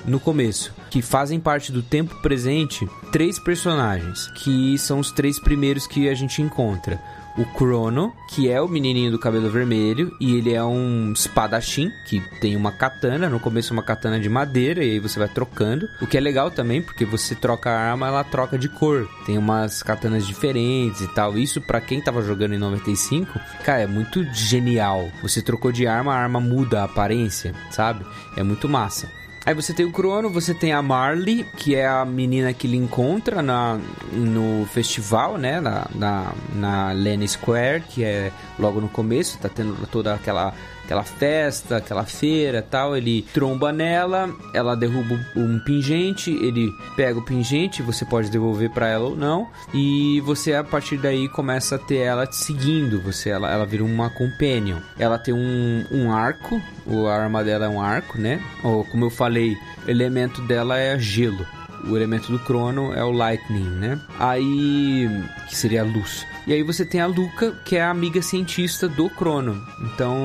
no começo, que fazem parte do tempo presente, três personagens, que são os três primeiros que a gente encontra. O Crono, que é o menininho do cabelo vermelho, e ele é um espadachim, que tem uma katana, no começo uma katana de madeira, e aí você vai trocando. O que é legal também, porque você troca a arma, ela troca de cor. Tem umas katanas diferentes e tal. Isso pra quem tava jogando em 95, cara, é muito genial. Você trocou de arma, a arma muda a aparência, sabe? É muito massa. Aí você tem o Crono, você tem a Marley, que é a menina que ele encontra na, no festival, né? Na, na, na Square, que é logo no começo, tá tendo toda aquela, aquela festa, aquela feira tal. Ele tromba nela, ela derruba um pingente, ele pega o pingente, você pode devolver para ela ou não. E você a partir daí começa a ter ela te seguindo, você ela, ela vira uma companion. Ela tem um, um arco, a arma dela é um arco, né? Ou, como eu falei, o elemento dela é gelo. O elemento do crono é o lightning, né? Aí, que seria a luz. E aí você tem a Luca, que é a amiga cientista do Crono. Então,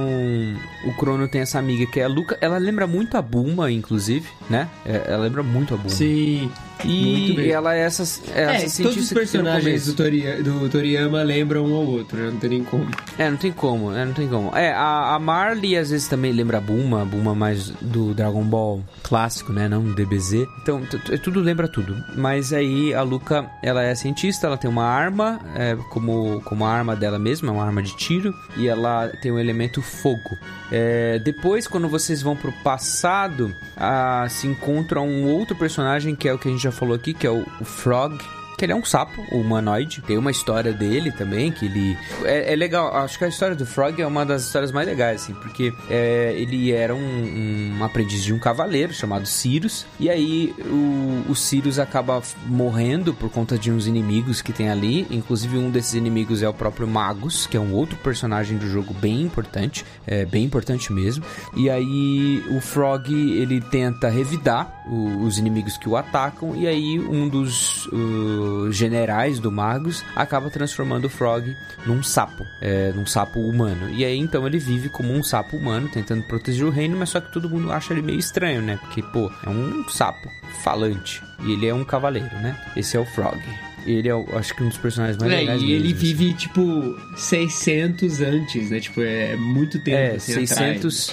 o Crono tem essa amiga que é a Luca. Ela lembra muito a Buma, inclusive, né? É, ela lembra muito a Buma. Sim. E ela é essa, é É, essa todos os personagens do, Tori, do Toriyama lembram um ao outro, né? Não tem nem como. É, não tem como, né? Não tem como. É, a, a Marley às vezes também lembra a Buma, a Buma mais do Dragon Ball clássico, né? Não do DBZ. Então, tudo lembra tudo. Mas aí a Luca, ela é cientista, ela tem uma arma, é, como, como a arma dela mesma, é uma arma de tiro, e ela tem o elemento fogo. É, depois, quando vocês vão pro passado, ah, se encontra um outro personagem que é o que a gente já falou aqui, que é o, Frog. Que ele é um sapo, humanoide. Tem uma história dele também, que ele. É, é legal, acho que a história do Frog é uma das histórias mais legais, assim, porque é, ele era um, um aprendiz de um cavaleiro chamado Sirius. E aí o, o Sirius acaba morrendo por conta de uns inimigos que tem ali. Inclusive, um desses inimigos é o próprio Magus, que é um outro personagem do jogo bem importante. É bem importante mesmo. E aí o Frog ele tenta revidar o- os inimigos que o atacam. E aí um dos uh, generais do Magus acaba transformando o Frog num sapo, é, num sapo humano. E aí então ele vive como um sapo humano, tentando proteger o reino, mas só que todo mundo acha ele meio estranho, né? Porque, pô, é um sapo falante. E ele é um cavaleiro, né? Esse é o Frog. Ele é, acho que um dos personagens mais É, legais e ele mesmo, assim. vive, tipo, 600 antes, né? Tipo, é muito tempo, É, assim, 600.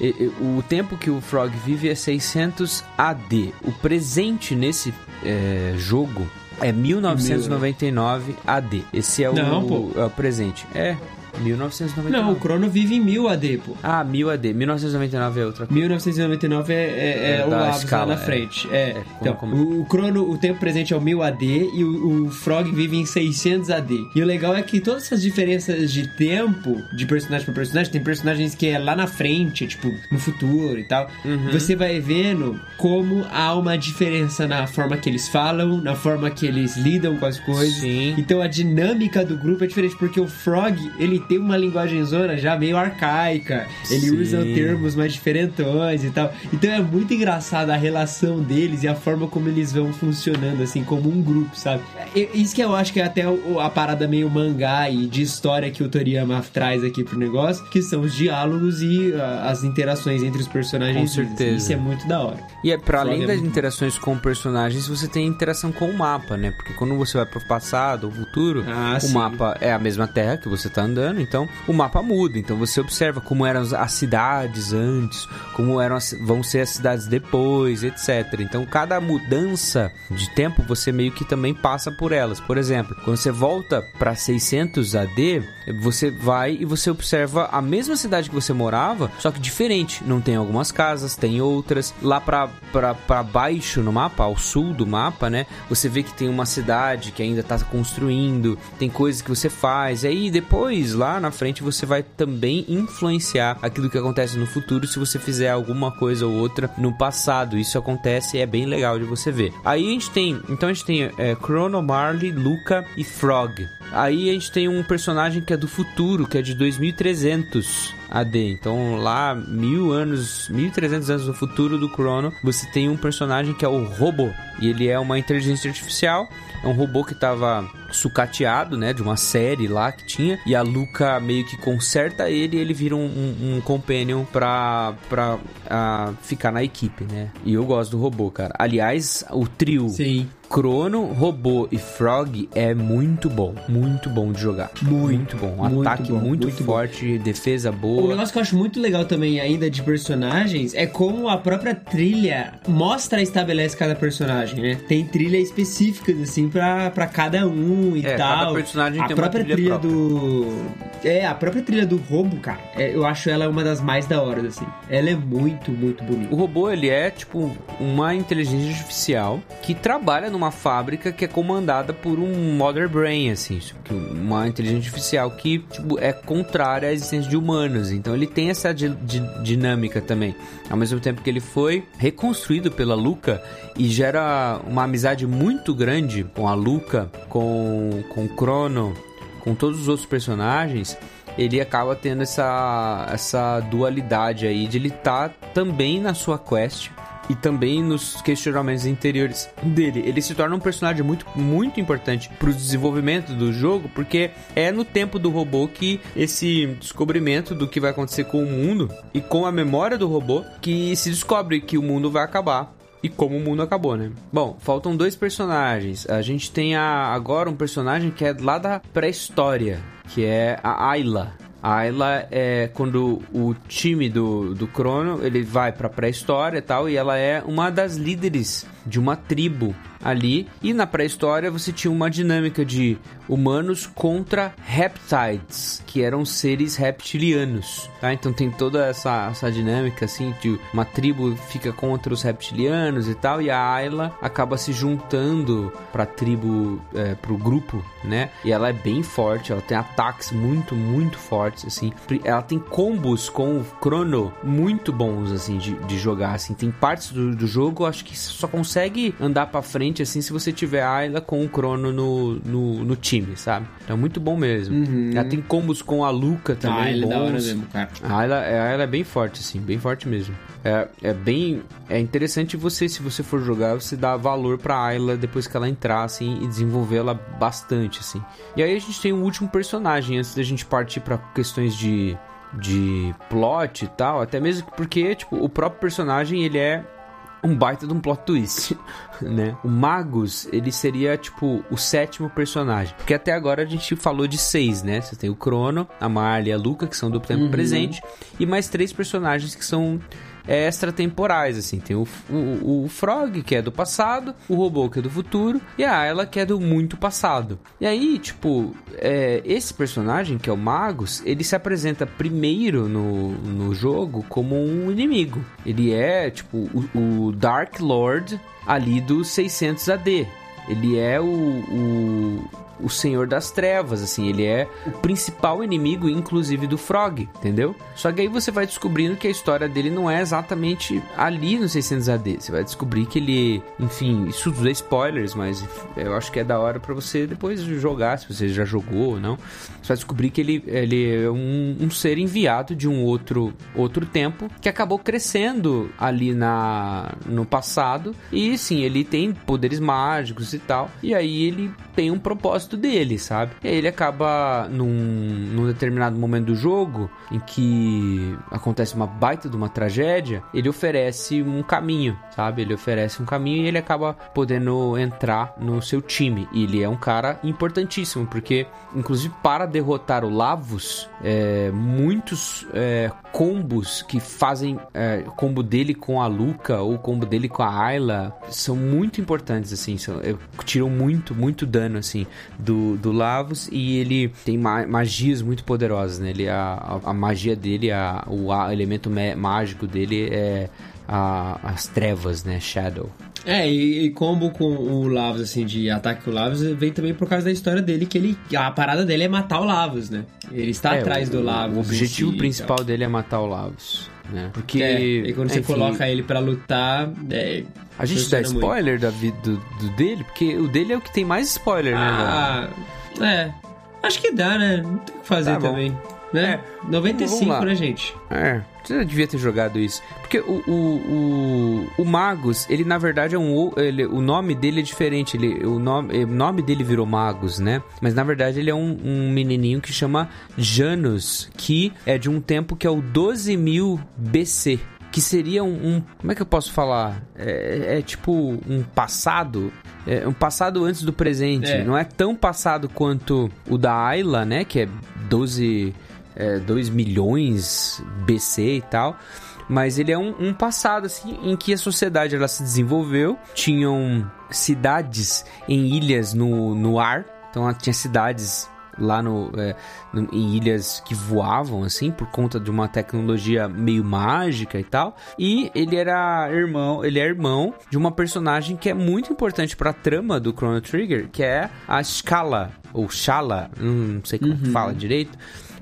e- e- O tempo que o Frog vive é 600 AD. O presente nesse é, jogo é 1999 AD. Esse é o, Não, pô. é o presente. É, 1999. Não, o Crono vive em 1000 AD, pô. Ah, 1000 AD. 1999 é outra coisa. 1999 é, é, é É o Lapis escala, lá na é. frente. É. É, então, como- o, o Crono, o tempo presente é o 1000 AD e o, o Frog vive em 600 AD. E o legal é que todas essas diferenças de tempo, de personagem pra personagem, tem personagens que é lá na frente, tipo, no futuro e tal. Uhum. Você vai vendo como há uma diferença na forma que eles falam, na forma que eles lidam com as coisas. Sim. Então a dinâmica do grupo é diferente, porque o Frog, ele tem uma linguagem zona já meio arcaica. Ele Sim. usa termos mais diferentões e tal. Então é muito engraçado a relação deles e a forma como eles vão funcionando, assim, como um grupo, sabe? É- Isso que eu acho que é até a parada meio mangá e de história que o Toriyama traz aqui pro negócio, que são os diálogos e as interações entre os personagens. Com certeza. Isso é muito da hora. E é para além é das bom. interações com personagens, você tem interação com o mapa, né? Porque quando você vai pro passado ou futuro, Ah, o sim. mapa é a mesma terra que você tá andando, então o mapa muda. Então você observa como eram as- as cidades antes, como eram as- vão ser as cidades depois, etc. Então cada mudança de tempo você meio que também passa por elas. Por exemplo, quando você volta para 600 AD, você vai e você observa a mesma cidade que você morava, só que diferente. Não tem algumas casas, tem outras. Lá pra, pra, pra baixo no mapa, ao sul do mapa, né? Você vê que tem uma cidade que ainda tá construindo, tem coisas que você faz. Aí depois, lá na frente, você vai também influenciar aquilo que acontece no futuro se você fizer alguma coisa ou outra no passado. Isso acontece e é bem legal de você ver. Aí a gente tem, então a gente tem é, Chrono, Marley, Luca e Frog. Aí a gente tem um personagem que é do futuro, que é de 2300 AD. Então lá, mil anos, 1300 anos no futuro do Chrono, você tem um personagem que é o Robô. E ele é uma inteligência artificial. É um robô que estava sucateado, né? De uma série lá que tinha. E a Luca meio que conserta ele e ele vira um, um, um companion pra, pra ah, ficar na equipe, né? E eu gosto do robô, cara. Aliás, o trio Sim. Crono, Robô e Frog é muito bom. Muito bom de jogar. Muito, bom. Um muito ataque bom, muito, muito bom. forte, defesa Um boa. negócio que eu acho muito legal também ainda de personagens é como a própria trilha mostra e estabelece cada personagem, né? Tem trilha específicas, assim, pra, pra cada um e É, tal. cada personagem a tem uma própria trilha própria. do... É, a própria trilha do Robo, cara, é, eu acho ela uma das mais da hora, assim. Ela é muito, muito bonita. O robô, ele é, tipo, uma inteligência artificial que trabalha numa fábrica que é comandada por um Mother Brain, assim. Uma inteligência artificial que, tipo, é contrária à existência de humanos. Então, ele tem essa di- di- dinâmica também. Ao mesmo tempo que ele foi reconstruído pela Luca e gera uma amizade muito grande com a Luca, com, com o Crono, com todos os outros personagens, ele acaba tendo essa, essa dualidade aí de ele estar também na sua quest e também nos questionamentos interiores dele. Ele se torna um personagem muito, muito importante pro desenvolvimento do jogo, porque é no tempo do robô que esse descobrimento do que vai acontecer com o mundo e com a memória do robô que se descobre que o mundo vai acabar e como o mundo acabou, né? Bom, faltam dois personagens. A gente tem a, agora um personagem que é lá da pré-história, que é a Ayla. A Ayla é quando o time do, do Crono ele vai pra pré-história e tal, e ela é uma das líderes de uma tribo ali. E na pré-história você tinha uma dinâmica de humanos contra reptiles, que eram seres reptilianos, tá? Então tem toda essa, essa dinâmica assim de uma tribo fica contra os reptilianos e tal, e a Ayla acaba se juntando pra tribo, é, pro grupo, né? E ela é bem forte, ela tem ataques muito, muito fortes, assim. Ela tem combos com o Chrono muito bons, assim, de, de jogar, assim. Tem partes do, do jogo, acho que só consegue andar pra frente, assim, se você tiver a Ayla com o Chrono no, no, no time, sabe? Então é muito bom mesmo. Ela tem combos com a Luca também, Ah, ele é da hora mesmo, cara. A Ayla, a Ayla é bem forte, assim, bem forte mesmo. É, é bem. É interessante você, se você for jogar, você dar valor pra Ayla depois que ela entrar, assim, e desenvolvê-la bastante, assim. E aí a gente tem um último personagem, antes da gente partir pra questões de. De plot e tal, até mesmo porque, tipo, o próprio personagem ele é um baita de um plot twist, né? O Magus, ele seria, tipo, o sétimo personagem. Porque até agora a gente falou de seis, né? Você tem o Crono, a Marley e a Luca, que são do tempo presente, e mais três personagens que são é, extratemporais, assim. Tem o, o, o Frog, que é do passado, o Robô, que é do futuro, e a Ayla, que é do muito passado. E aí, tipo, é, esse personagem, que é o Magus, ele se apresenta primeiro no, no jogo como um inimigo. Ele é, tipo, o, o Dark Lord ali do 600 AD. Ele é o, o, o Senhor das Trevas, assim, ele é o principal inimigo, inclusive do Frog, entendeu? Só que aí você vai descobrindo que a história dele não é exatamente ali no 600 AD. Você vai descobrir que ele, enfim, isso tudo é spoilers, mas eu acho que é da hora pra você depois jogar, se você já jogou ou não. Você vai descobrir que ele, ele é um, um ser enviado de um outro, outro tempo que acabou crescendo ali na, no passado. E sim, ele tem poderes mágicos e tal. E aí ele tem um propósito dele, sabe? E aí ele acaba num, num determinado momento do jogo em que acontece uma baita de uma tragédia, ele oferece um caminho, sabe? Ele oferece um caminho e ele acaba podendo entrar no seu time. E ele é um cara importantíssimo, porque, inclusive, para derrotar o Lavos, é, muitos é, combos que fazem é, combo dele com a Luca ou combo dele com a Ayla são muito importantes, assim, são, é, tiram muito, muito dano, assim, do, do Lavos e ele tem ma magias muito poderosas, né? Ele, a, a, magia dele, a, o elemento mágico dele é a- as trevas, né? Shadow. É, e, e combo com o Lavos, assim, de ataque com o Lavos, vem também por causa da história dele, que ele. A parada dele é matar o Lavos, né? Ele está É, atrás o- do Lavos. O objetivo si e principal tal. dele é matar o Lavos, né? Porque... É, e quando você enfim, coloca ele pra lutar. É, A gente dá muito. spoiler da vida do, do dele? Porque o dele é o que tem mais spoiler, né? Ah, é. Acho que dá, né? Não tem o que fazer Tá também. Né? É. 95, Vamos lá. né, gente? É, você já devia ter jogado isso. Porque o, o, o, o Magus, ele na verdade é um. o- Ele, o nome dele é diferente. Ele, o, nome, o nome dele virou Magus, né? Mas na verdade ele é um, um menininho que chama Janus, que é de um tempo que é o 12.000 BC. Que seria um, um- Como é que eu posso falar? É, é tipo um passado. É um passado antes do presente. É. Não é tão passado quanto o da Ayla, né? Que é 12 é, 2 milhões BC e tal. Mas ele é um, um passado assim em que a sociedade ela se desenvolveu. Tinham cidades em ilhas no, no ar. Então ela tinha cidades lá no, é, no- em ilhas que voavam assim por conta de uma tecnologia meio mágica e tal. E ele era irmão, ele é irmão de uma personagem que é muito importante para a trama do Chrono Trigger, que é a Scala ou Shala, não sei como fala direito.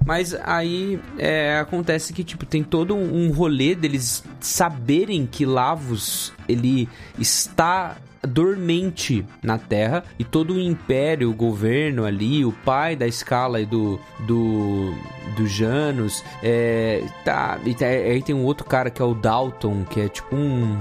Mas aí é, acontece que, tipo, tem todo um rolê deles saberem que Lavos, ele está dormente na Terra e todo o império, o governo ali, o pai da escala e do do, do Janus, é, tá, e tá- aí tem um outro cara que é o Dalton, que é tipo um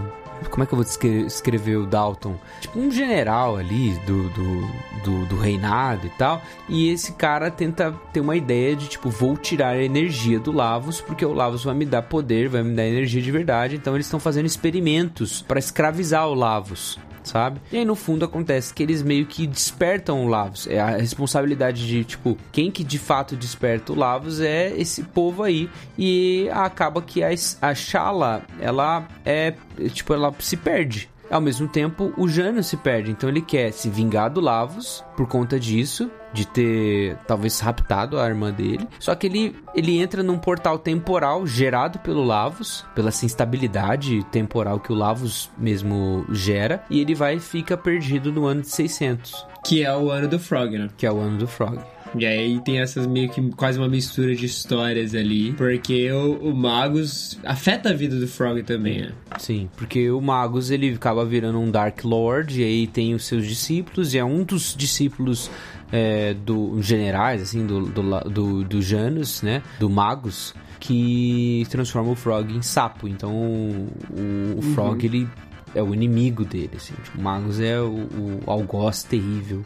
Como é que eu vou descre- escrever o Dalton? Tipo, um general ali do, do, do, do reinado e tal. E esse cara tenta ter uma ideia de, tipo, vou tirar a energia do Lavos, porque o Lavos vai me dar poder, vai me dar energia de verdade. Então eles estão fazendo experimentos para escravizar o Lavos sabe? E aí no fundo acontece que eles meio que despertam o Lavos. É a responsabilidade de, tipo, quem que de fato desperta o Lavos é esse povo aí. E acaba que a, a Shala, ela é, tipo, ela se perde. Ao mesmo tempo, o Jano se perde, então ele quer se vingar do Lavos por conta disso, de ter talvez raptado a irmã dele. Só que ele, ele entra num portal temporal gerado pelo Lavos, pela essa instabilidade temporal que o Lavos mesmo gera, e ele vai e fica perdido no ano de 600, Que é o ano do Frog, né? que é o ano do Frog. E aí tem essas meio que quase uma mistura de histórias ali. Porque o, o Magus afeta a vida do Frog também, né? Sim, porque o Magus ele acaba virando um Dark Lord e aí tem os seus discípulos e é um dos discípulos é, do generais assim do do, do do Janus, né, do Magus que transforma o Frog em sapo. Então o, o Frog ele é o inimigo dele, assim. Tipo, o Magus é o, o algoz terrível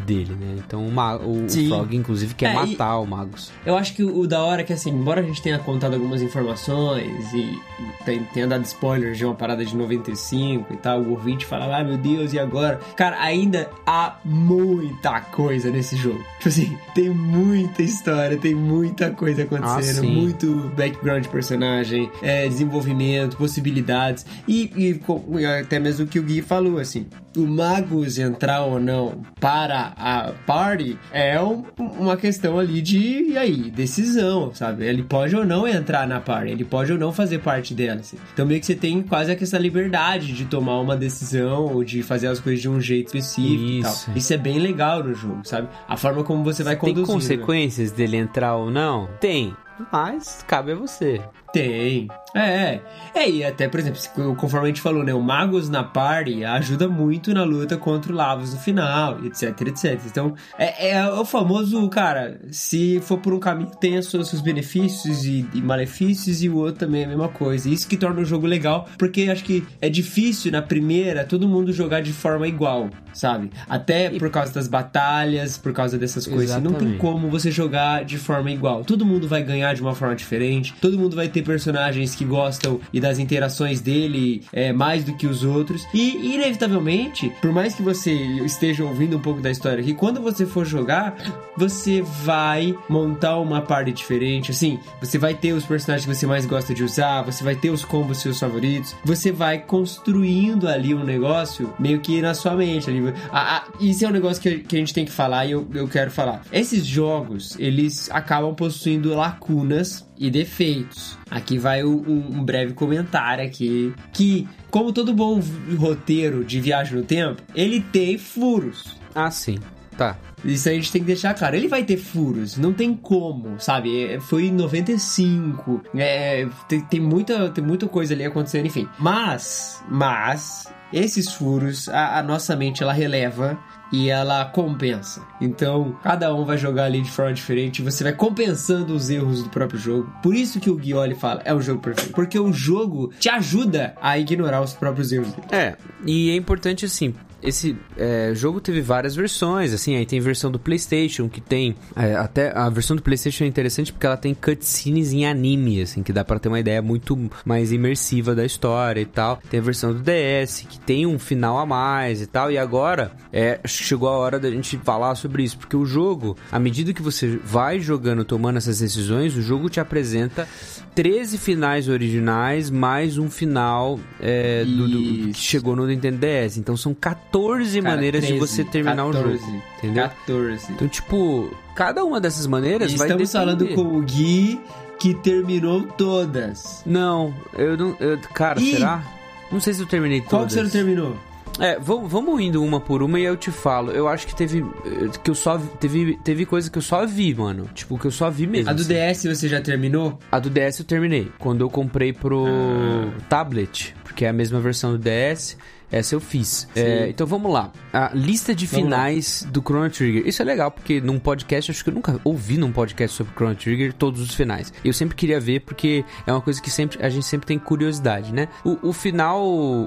dele, né? Então o, Ma- o Sim. Frog inclusive quer É, matar o Magus. Eu acho que o, o da hora é que, assim, embora a gente tenha contado algumas informações e, e tenha dado spoilers de uma parada de 95 e tal, o ouvinte fala, ah, meu Deus, e agora? Cara, ainda há muita coisa nesse jogo. Tipo assim, tem muita história, tem muita coisa acontecendo, Ah, muito background de personagem, é, desenvolvimento, possibilidades e, e até mesmo o que o Gui falou, assim, o Magus entrar ou não para a party é um- uma questão ali de, e aí, decisão, sabe? Ele pode ou não entrar na party, ele pode ou não fazer parte dela, assim. Então meio que você tem quase essa liberdade de tomar uma decisão ou de fazer as coisas de um jeito específico e tal. Isso. Isso é bem legal no jogo, sabe? A forma como você vai Tem conduzir. né? consequências dele entrar ou não? Tem. Mas cabe a você. Tem. É, é. É, e até, por exemplo, conforme a gente falou, né? O Magus na party ajuda muito na luta contra o Lavos no final, etc, etc. Então, é, é o famoso, cara, se for por um caminho, tem os seus, benefícios e, e malefícios, e o outro também é a mesma coisa. Isso que torna o jogo legal, porque acho que é difícil na primeira todo mundo jogar de forma igual, sabe? Até por causa das batalhas, por causa dessas coisas. Não tem Exatamente. como você jogar de forma igual. Todo mundo vai ganhar de uma forma diferente, todo mundo vai ter personagens que gostam e das interações dele é, mais do que os outros. E, inevitavelmente, por mais que você esteja ouvindo um pouco da história aqui, quando você for jogar, você vai montar uma party diferente. Assim, você vai ter os personagens que você mais gosta de usar, você vai ter os combos seus favoritos, você vai construindo ali um negócio meio que na sua mente. Ali. Ah, ah, isso é um negócio que, que a gente tem que falar e eu, eu quero falar. Esses jogos, eles acabam possuindo lacunas e defeitos. Aqui vai um, um- breve comentário aqui que, como todo bom roteiro de viagem no tempo, ele tem furos. Ah, sim. Tá. Isso a gente tem que deixar claro. Ele vai ter furos, não tem como, sabe? É, Foi em 95, é, tem, tem, muita, tem muita coisa ali acontecendo, enfim. Mas, mas, esses furos, a, a nossa mente ela releva e ela compensa. Então, cada um vai jogar ali de forma diferente, você vai compensando os erros do próprio jogo. Por isso que o Guioli fala, é o jogo perfeito. Porque o jogo te ajuda a ignorar os próprios erros. É, e é importante assim. Esse é, jogo teve várias versões, assim, aí tem versão do PlayStation que tem é, até a versão do PlayStation é interessante porque ela tem cutscenes em anime, assim, que dá pra ter uma ideia muito mais imersiva da história e tal. Tem a versão do DS que tem um final a mais e tal. E agora é chegou a hora da gente falar sobre isso, porque o jogo, à medida que você vai jogando, tomando essas decisões, o jogo te apresenta 13 finais originais mais um final é, do, do- que chegou no Nintendo DS. Então são 14 Cara, maneiras de 13, você terminar 14, o jogo. Entendeu? 14. Então, tipo, cada uma dessas maneiras E vai estamos falando depender. com o Gui, que terminou todas. Não, eu não. Eu, cara, Ih! será? Não sei se eu terminei todas. Qual que você não terminou? É, vamos, indo uma por uma e eu te falo. Eu acho que teve. Que eu só. Teve, teve coisa que eu só vi, mano. Tipo, que eu só vi mesmo. A do assim. DS você já terminou? A do DS eu terminei. Quando eu comprei pro Ah. tablet, porque é a mesma versão do DS, Essa eu fiz. É, então vamos lá. A lista de Vamos finais do Chrono Trigger. Isso é legal, porque num podcast, acho que eu nunca ouvi num podcast sobre Chrono Trigger todos os finais. Eu sempre queria ver, porque é uma coisa que sempre a gente sempre tem curiosidade, né? O, o final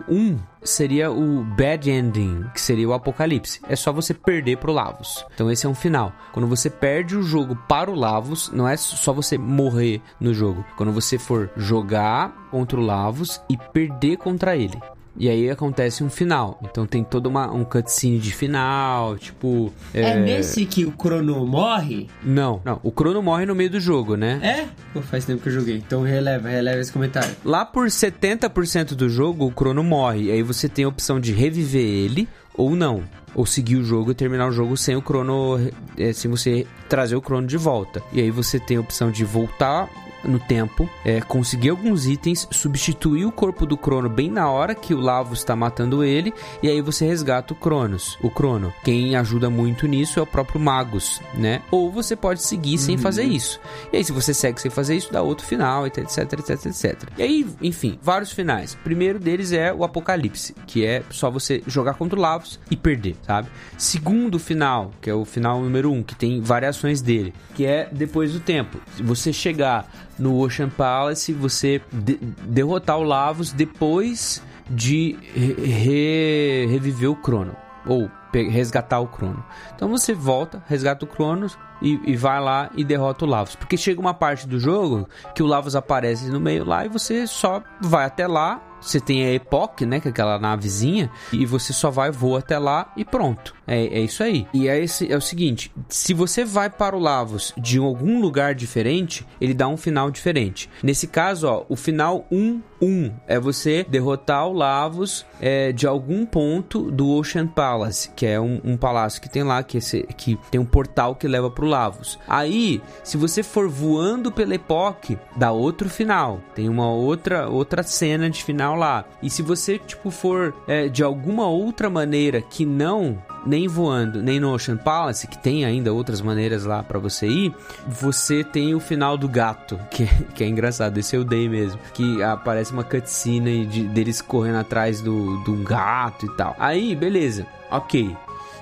1 seria o bad ending, que seria o apocalipse. É só você perder pro Lavos. Então esse é um final. Quando você perde o jogo para o Lavos, não é só você morrer no jogo. Quando você for jogar contra o Lavos e perder contra ele. E aí acontece um final. Então tem toda uma um cutscene de final, tipo. É, nesse que o Crono morre? Não, não. O Crono morre no meio do jogo, né? É? Pô, faz tempo que eu joguei. Então releva, releva esse comentário. Lá por 70% do jogo, o Crono morre. E aí você tem a opção de reviver ele ou não. Ou seguir o jogo e terminar o jogo sem o Crono. eh, Sem você trazer o Crono de volta. E aí você tem a opção de voltar no tempo, é, conseguir alguns itens, substituir o corpo do Crono bem na hora que o Lavos está matando ele, e aí você resgata o Cronos, o Crono. Quem ajuda muito nisso é o próprio Magus, né? Ou você pode seguir sem fazer isso. E aí se você segue sem fazer isso, dá outro final, etc, etc, etc. E aí, enfim, vários finais. O primeiro deles é o Apocalipse, que é só você jogar contra o Lavos e perder, sabe? Segundo final, que é o final número um, que tem variações dele, que é depois do tempo. Se você chegar no Ocean Palace, você de- derrotar o Lavos depois de re- re- reviver o Crono. Ou resgatar o Crono. Então você volta, resgata o Cronos e, e vai lá e derrota o Lavos. Porque chega uma parte do jogo que o Lavos aparece no meio lá e você só vai até lá. Você tem a Epoch, né? Que é aquela navezinha. E você só vai, voa até lá e pronto. É, é isso aí. E é, esse, é o seguinte: se você vai para o Lavos de algum lugar diferente, ele dá um final diferente. Nesse caso, ó, o final 1-1 é você derrotar o Lavos é, de algum ponto do Ocean Palace, que é um, um palácio que tem lá, que, esse- que tem um portal que leva pro Lavos. Aí, se você for voando pela Epoch, dá outro final. Tem uma outra outra cena de final lá. E se você tipo for é, de alguma outra maneira que não nem voando, nem no Ocean Palace, que tem ainda outras maneiras lá pra você ir, você tem o final do gato, que, que é engraçado, esse eu dei mesmo, que aparece uma cutscene de, deles correndo atrás do, do gato e tal. Aí, beleza, ok.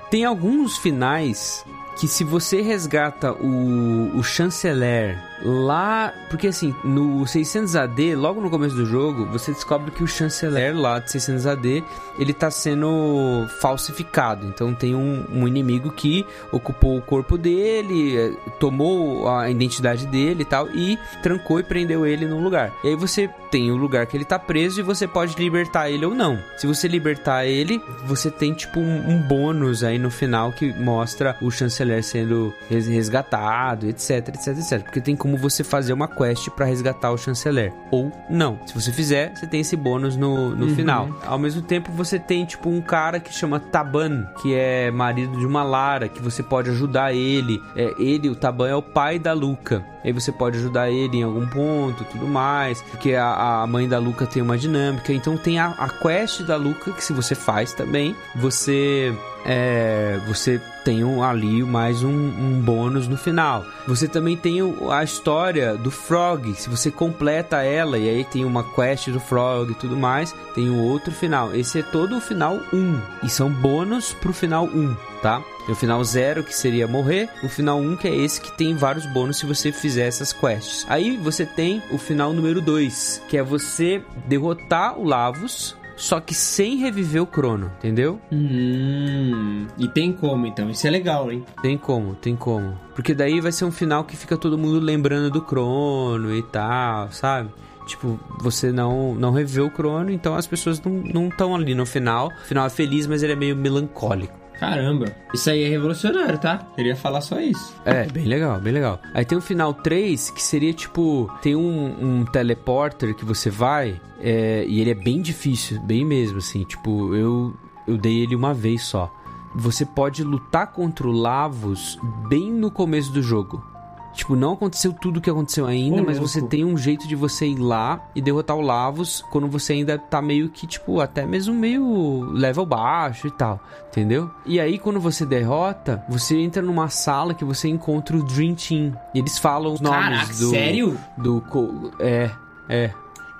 Tem alguns finais que se você resgata o, o chanceler lá, porque assim, no 600 AD, logo no começo do jogo, você descobre que o chanceler lá de 600 AD, ele tá sendo falsificado. Então tem um, um inimigo que ocupou o corpo dele, eh, tomou a identidade dele e tal e trancou e prendeu ele num lugar. E aí você tem o lugar que ele tá preso e você pode libertar ele ou não. Se você libertar ele, você tem tipo um, um bônus aí no final que mostra o chanceler sendo res- resgatado, etc, etc, etc. Porque tem como você fazer uma quest pra resgatar o chanceler ou não. Se você fizer, você tem esse bônus no, no final. Ao mesmo tempo, você tem tipo um cara que chama Taban, que é marido de uma Lara, que você pode ajudar ele. É, ele, o Taban, é o pai da Luca. Aí você pode ajudar ele em algum ponto, tudo mais. Porque a, a mãe da Luca tem uma dinâmica. Então tem a, a quest da Luca, que se você faz também, você é, você tem um, ali mais um, um bônus no final. Você também tem a história do Frog. Se você completa ela e aí tem uma quest do Frog e tudo mais, tem um outro final. Esse é todo o final 1 e são bônus pro final 1, tá? Tem o final 0 que seria morrer, o final 1 que é esse que tem vários bônus se você fizer essas quests. Aí você tem o final número 2, que é você derrotar o Lavos, só que sem reviver o Crono, entendeu? Hum. E tem como então? Isso é legal, hein? Tem como, tem como. Porque daí vai ser um final que fica todo mundo lembrando do Crono e tal, sabe? Tipo, você não, não reviveu o Crono, então as pessoas não estão ali no final. O final é feliz, mas ele é meio melancólico. Caramba. Isso aí é revolucionário, tá? Queria falar só isso. É, bem legal, bem legal. Aí tem o final 3, que seria tipo: tem um, um teleporter que você vai, é, e ele é bem difícil, bem mesmo, assim. Tipo, eu, eu dei ele uma vez só. Você pode lutar contra o Lavos bem no começo do jogo. Tipo, não aconteceu tudo o que aconteceu ainda, mas louco. você tem um jeito de você ir lá e derrotar o Lavos quando você ainda tá meio que, tipo, até mesmo meio level baixo e tal, entendeu? E aí, quando você derrota, você entra numa sala que você encontra o Dream Team. E eles falam os nomes Caraca, do. sério? Do. É, é.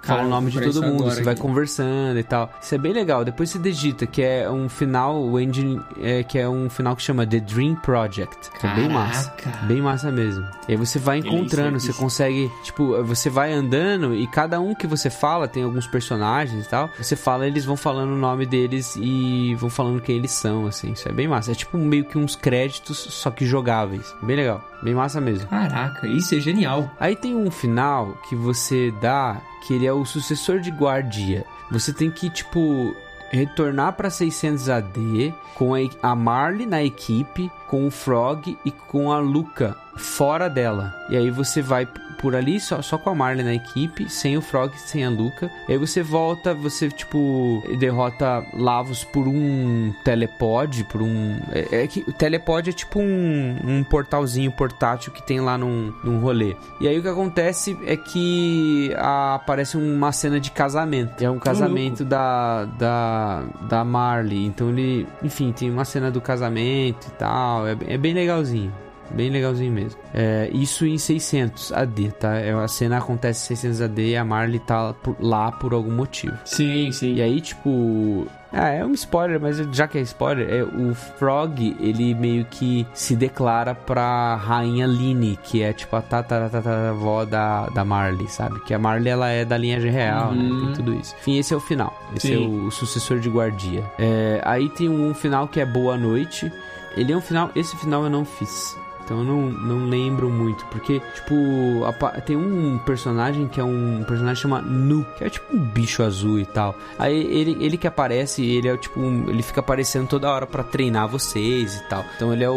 Fala o nome de todo mundo, você vai aqui. conversando e tal. Isso é bem legal. Depois você digita que é um final, o engine, é, que é um final que chama The Dream Project. Que é bem massa. Bem massa mesmo. E aí você vai encontrando, você consegue, tipo, você vai andando e cada um que você fala, tem alguns personagens e tal. Você fala, eles vão falando o nome deles e vão falando quem eles são, assim. Isso é bem massa. É tipo meio que uns créditos, só que jogáveis. Bem legal. Bem massa mesmo. Caraca, isso é genial. Aí tem um final que você dá, que ele é o sucessor de guardia. Você tem que, tipo, retornar pra 600 AD com a, a Marley na equipe, com o Frog e com a Luca fora dela. E aí você vai por ali só, só com a Marley na equipe, sem o Frog, sem a Luca. Aí você volta, você tipo derrota Lavos por um telepod, por um é, é que o telepod é tipo um, um portalzinho portátil que tem lá num, num rolê. E aí o que acontece é que a- aparece uma cena de casamento. É um casamento da, da da Marley. Então ele, enfim, tem uma cena do casamento e tal. É, é bem legalzinho. Bem legalzinho mesmo. É, isso em 600 AD, tá? É, a cena acontece em 600 AD e a Marley tá lá por algum motivo. Sim, sim. E aí, tipo. Ah, é um spoiler, mas já que é spoiler, é, o Frog, ele meio que se declara pra rainha Line, que é tipo a tataravó da, da Marley, sabe? Que a Marley, ela é da linhagem real, né? Tem tudo isso. Enfim, esse é o final. Esse é Sim. o, o sucessor de guardia. É, aí tem um final que é Boa Noite. Ele é um final... Esse final eu não fiz. Então eu não, não lembro muito, porque, tipo, apa- tem um personagem que é um personagem chama Nu, que é tipo um bicho azul e tal. Aí ele, ele que aparece, ele é tipo um, ele fica aparecendo toda hora pra treinar vocês e tal. Então ele é o,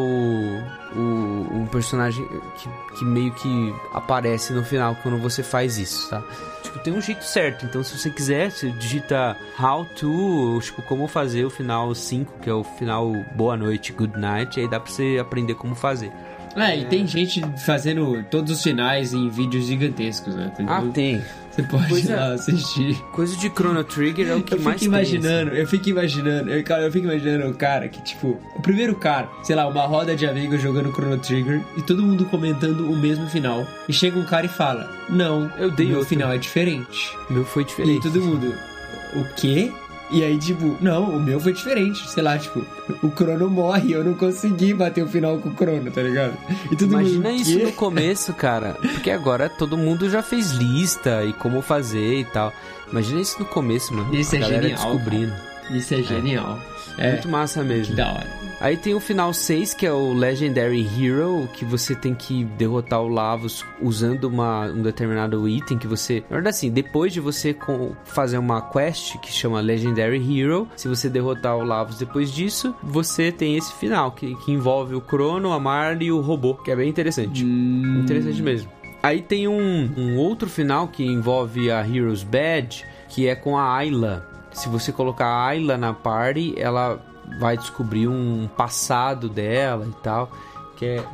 o um personagem que, que meio que aparece no final quando você faz isso, tá? Tipo, tem um jeito certo. Então, se você quiser, você digita how to, tipo, como fazer o final 5, que é o final boa noite, good night, aí dá pra você aprender como fazer. É, e tem gente fazendo todos os finais em vídeos gigantescos, né? Entendeu? Ah, tem. Você pode Pois ir é. lá assistir. Coisa de Chrono Trigger é o que Eu mais fico tem, imaginando, assim. eu fico imaginando, eu, cara, eu fico imaginando o cara que, tipo, o primeiro cara, sei lá, uma roda de amigos jogando Chrono Trigger e todo mundo comentando o mesmo final. E chega um cara e fala: Não, Eu dei o meu outro." final é diferente. Meu foi E diferente. todo mundo, o quê? E aí, tipo, não, o meu foi diferente. Sei lá, tipo, o Crono morre, eu não consegui bater o final com o Crono, tá ligado? E Imagina mundo, isso no começo, cara. Porque agora todo mundo já fez lista e como fazer e tal. Imagina isso no começo, mano. Isso a é galera genial, descobrindo. Isso é genial. É, Muito massa que mesmo. da hora. Aí tem o final 6, que é o Legendary Hero, que você tem que derrotar o Lavos usando uma, um determinado item que você... Na verdade, assim, depois de você com- fazer uma quest que chama Legendary Hero, se você derrotar o Lavos depois disso, você tem esse final, que, que envolve o Crono, a Marley e o robô, que é bem interessante. Interessante mesmo. Aí tem um, um outro final que envolve a Hero's Badge, que é com a Ayla. Se você colocar a Ayla na party, ela vai descobrir um passado dela e tal, que é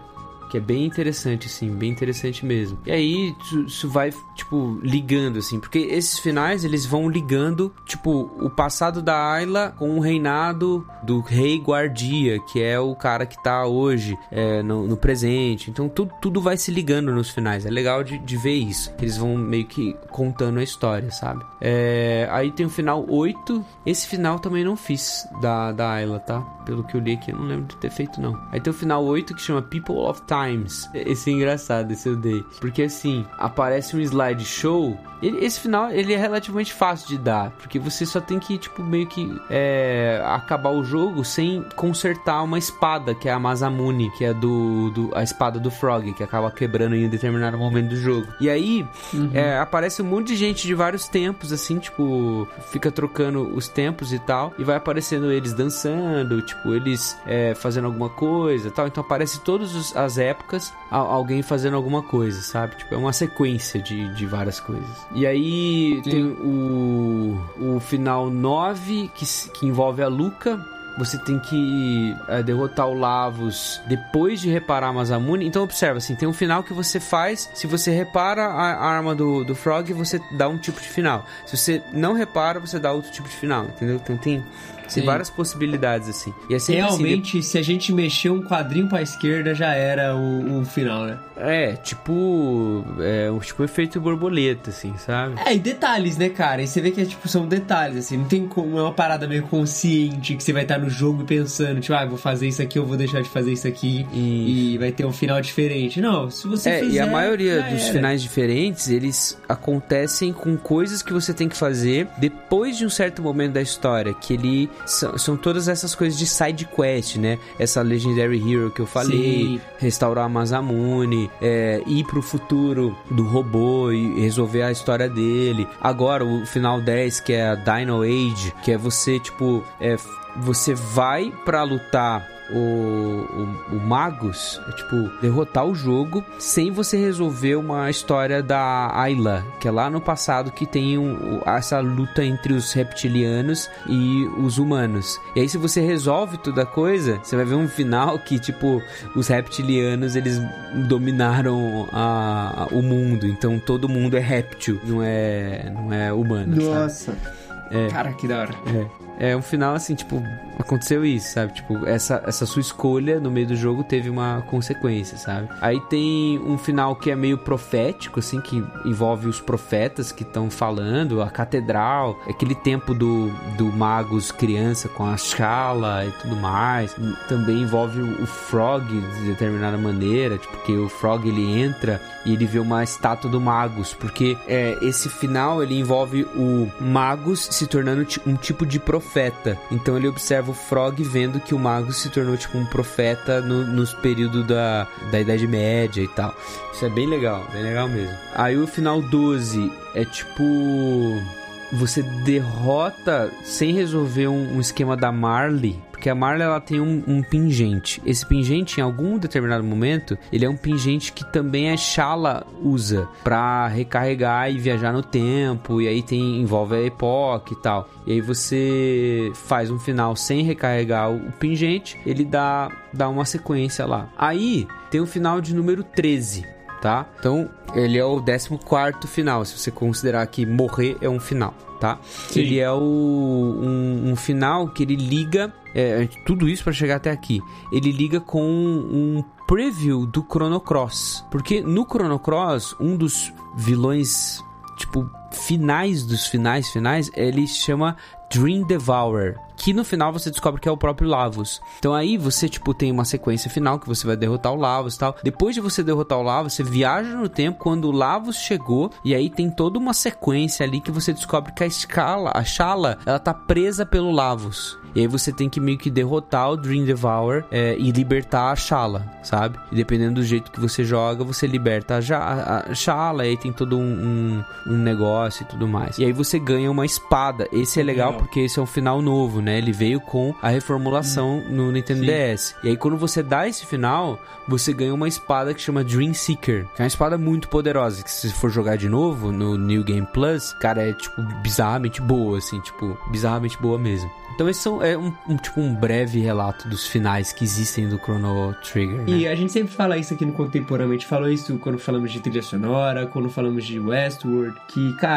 que é bem interessante assim, bem interessante mesmo. E aí isso vai tipo ligando assim, porque esses finais eles vão ligando tipo o passado da Ayla com o reinado do rei guardia, que é o cara que tá hoje é, no, no presente. Então tudo, tudo vai se ligando nos finais. É legal de, de ver isso. Eles vão meio que contando a história, sabe? É, aí tem o final 8. Esse final também não fiz da, da Ayla, tá? Pelo que eu li aqui, eu não lembro de ter feito, não. Aí tem o final 8 que chama People of Times. Esse é engraçado, esse eu dei. Porque assim, aparece um slideshow. Ele- Esse final, ele é relativamente fácil de dar. Porque você só tem que, tipo, meio que é, acabar o jogo sem consertar uma espada, que é a Masamune, que é do, do a espada do Frog, que acaba quebrando em um determinado momento do jogo. E aí, é, aparece um monte de gente de vários tempos, assim, tipo, fica trocando os tempos e tal, e vai aparecendo eles dançando, tipo, eles é, fazendo alguma coisa e tal. Então aparece todas as épocas alguém fazendo alguma coisa, sabe? Tipo, é uma sequência de, de várias coisas. E aí tem o, o final 9, que, que envolve a Luca, você tem que é, derrotar o Lavos depois de reparar a Masamune. Então observa, assim, tem um final que você faz. Se você repara a, a arma do, do Frog, você dá um tipo de final. Se você não repara, você dá outro tipo de final, entendeu? Então tem Tem várias possibilidades, assim. E é assim, Realmente, se a gente mexer um quadrinho pra esquerda, já era o, o final, né? É, tipo. É o tipo efeito borboleta, assim, sabe? É, e detalhes, né, cara? E você vê que é, tipo, são detalhes, assim. Não tem como. É uma parada meio consciente que você vai estar no jogo pensando, tipo, ah, vou fazer isso aqui, eu vou deixar de fazer isso aqui. E vai ter um final diferente. Não, se você É, fizer. e a maioria dos era. finais diferentes, eles acontecem com coisas que você tem que fazer depois de um certo momento da história, que ele são, são todas essas coisas de side quest, né? Essa Legendary Hero que eu falei, Sim. restaurar a Mazamune, é, ir pro futuro do robô e resolver a história dele. Agora, o final 10, que é a Dino Age, que é você, tipo, é, você vai pra lutar o, o, o Magus, é, tipo, derrotar o jogo sem você resolver uma história da Ayla, que é lá no passado que tem um- essa luta entre os reptilianos e os humanos. E aí se você resolve toda a coisa, você vai ver um final que, tipo, os reptilianos, eles dominaram a, a- o mundo, então todo mundo é réptil, não é, não é humano, sabe? Nossa. Cara, que da hora. É, é um final assim, tipo, aconteceu isso, sabe? Tipo, essa, essa sua escolha no meio do jogo teve uma consequência, sabe? Aí tem um final que é meio profético, assim, que envolve os profetas que estão falando, a catedral, aquele tempo do, do Magus criança com a Shala e tudo mais. Também envolve o, Frog de determinada maneira, tipo, que o Frog ele entra e ele vê uma estátua do Magus, porque é, esse final ele envolve o Magus se tornando um tipo de profeta. Então ele observa o Frog vendo que o Magus se tornou tipo um profeta no, nos períodos da, da Idade Média e tal. Isso é bem legal, bem legal mesmo. Aí o final 12 é tipo você derrota sem resolver um, um esquema da Marley. Porque a Marley ela tem um, um pingente. Esse pingente, em algum determinado momento, ele é um pingente que também a Shala usa pra recarregar e viajar no tempo. E aí tem envolve a Epoch e tal. E aí você faz um final sem recarregar o, pingente, ele dá, dá uma sequência lá. Aí tem o final de número 13 tá? Então, ele é o 14 final, se você considerar que morrer é um final, tá? Sim. Ele é o, um, um final que ele liga, é, tudo isso para chegar até aqui, ele liga com um preview do Chrono Cross, porque no Chrono Cross, um dos vilões, tipo, finais dos finais finais, ele chama Dream Devourer, que no final você descobre que é o próprio Lavos. Então aí você, tipo, tem uma sequência final que você vai derrotar o Lavos e tal. Depois de você derrotar o Lavos, você viaja no tempo quando o Lavos chegou e aí tem toda uma sequência ali que você descobre que a escala, a Shala, ela tá presa pelo Lavos. E aí você tem que meio que derrotar o Dream Devourer é, e libertar a Shala, sabe? E dependendo do jeito que você joga, você liberta a, Ja- a, Shala, aí tem todo um, um, um negócio e tudo mais. E aí você ganha uma espada. Esse é legal Legal. porque esse é um final novo, né? Ele veio com a reformulação no Nintendo Sim. DS. E aí quando você dá esse final, você ganha uma espada que chama Dream Seeker, que é uma espada muito poderosa, que se for jogar de novo no New Game Plus, cara, é tipo bizarramente boa, assim, tipo, bizarramente boa mesmo. Então esse são, é um, um, tipo um breve relato dos finais que existem do Chrono Trigger, né? E a gente sempre fala isso aqui no Contemporâneo, a gente falou isso quando falamos de trilha sonora, quando falamos de Westworld, que, cara,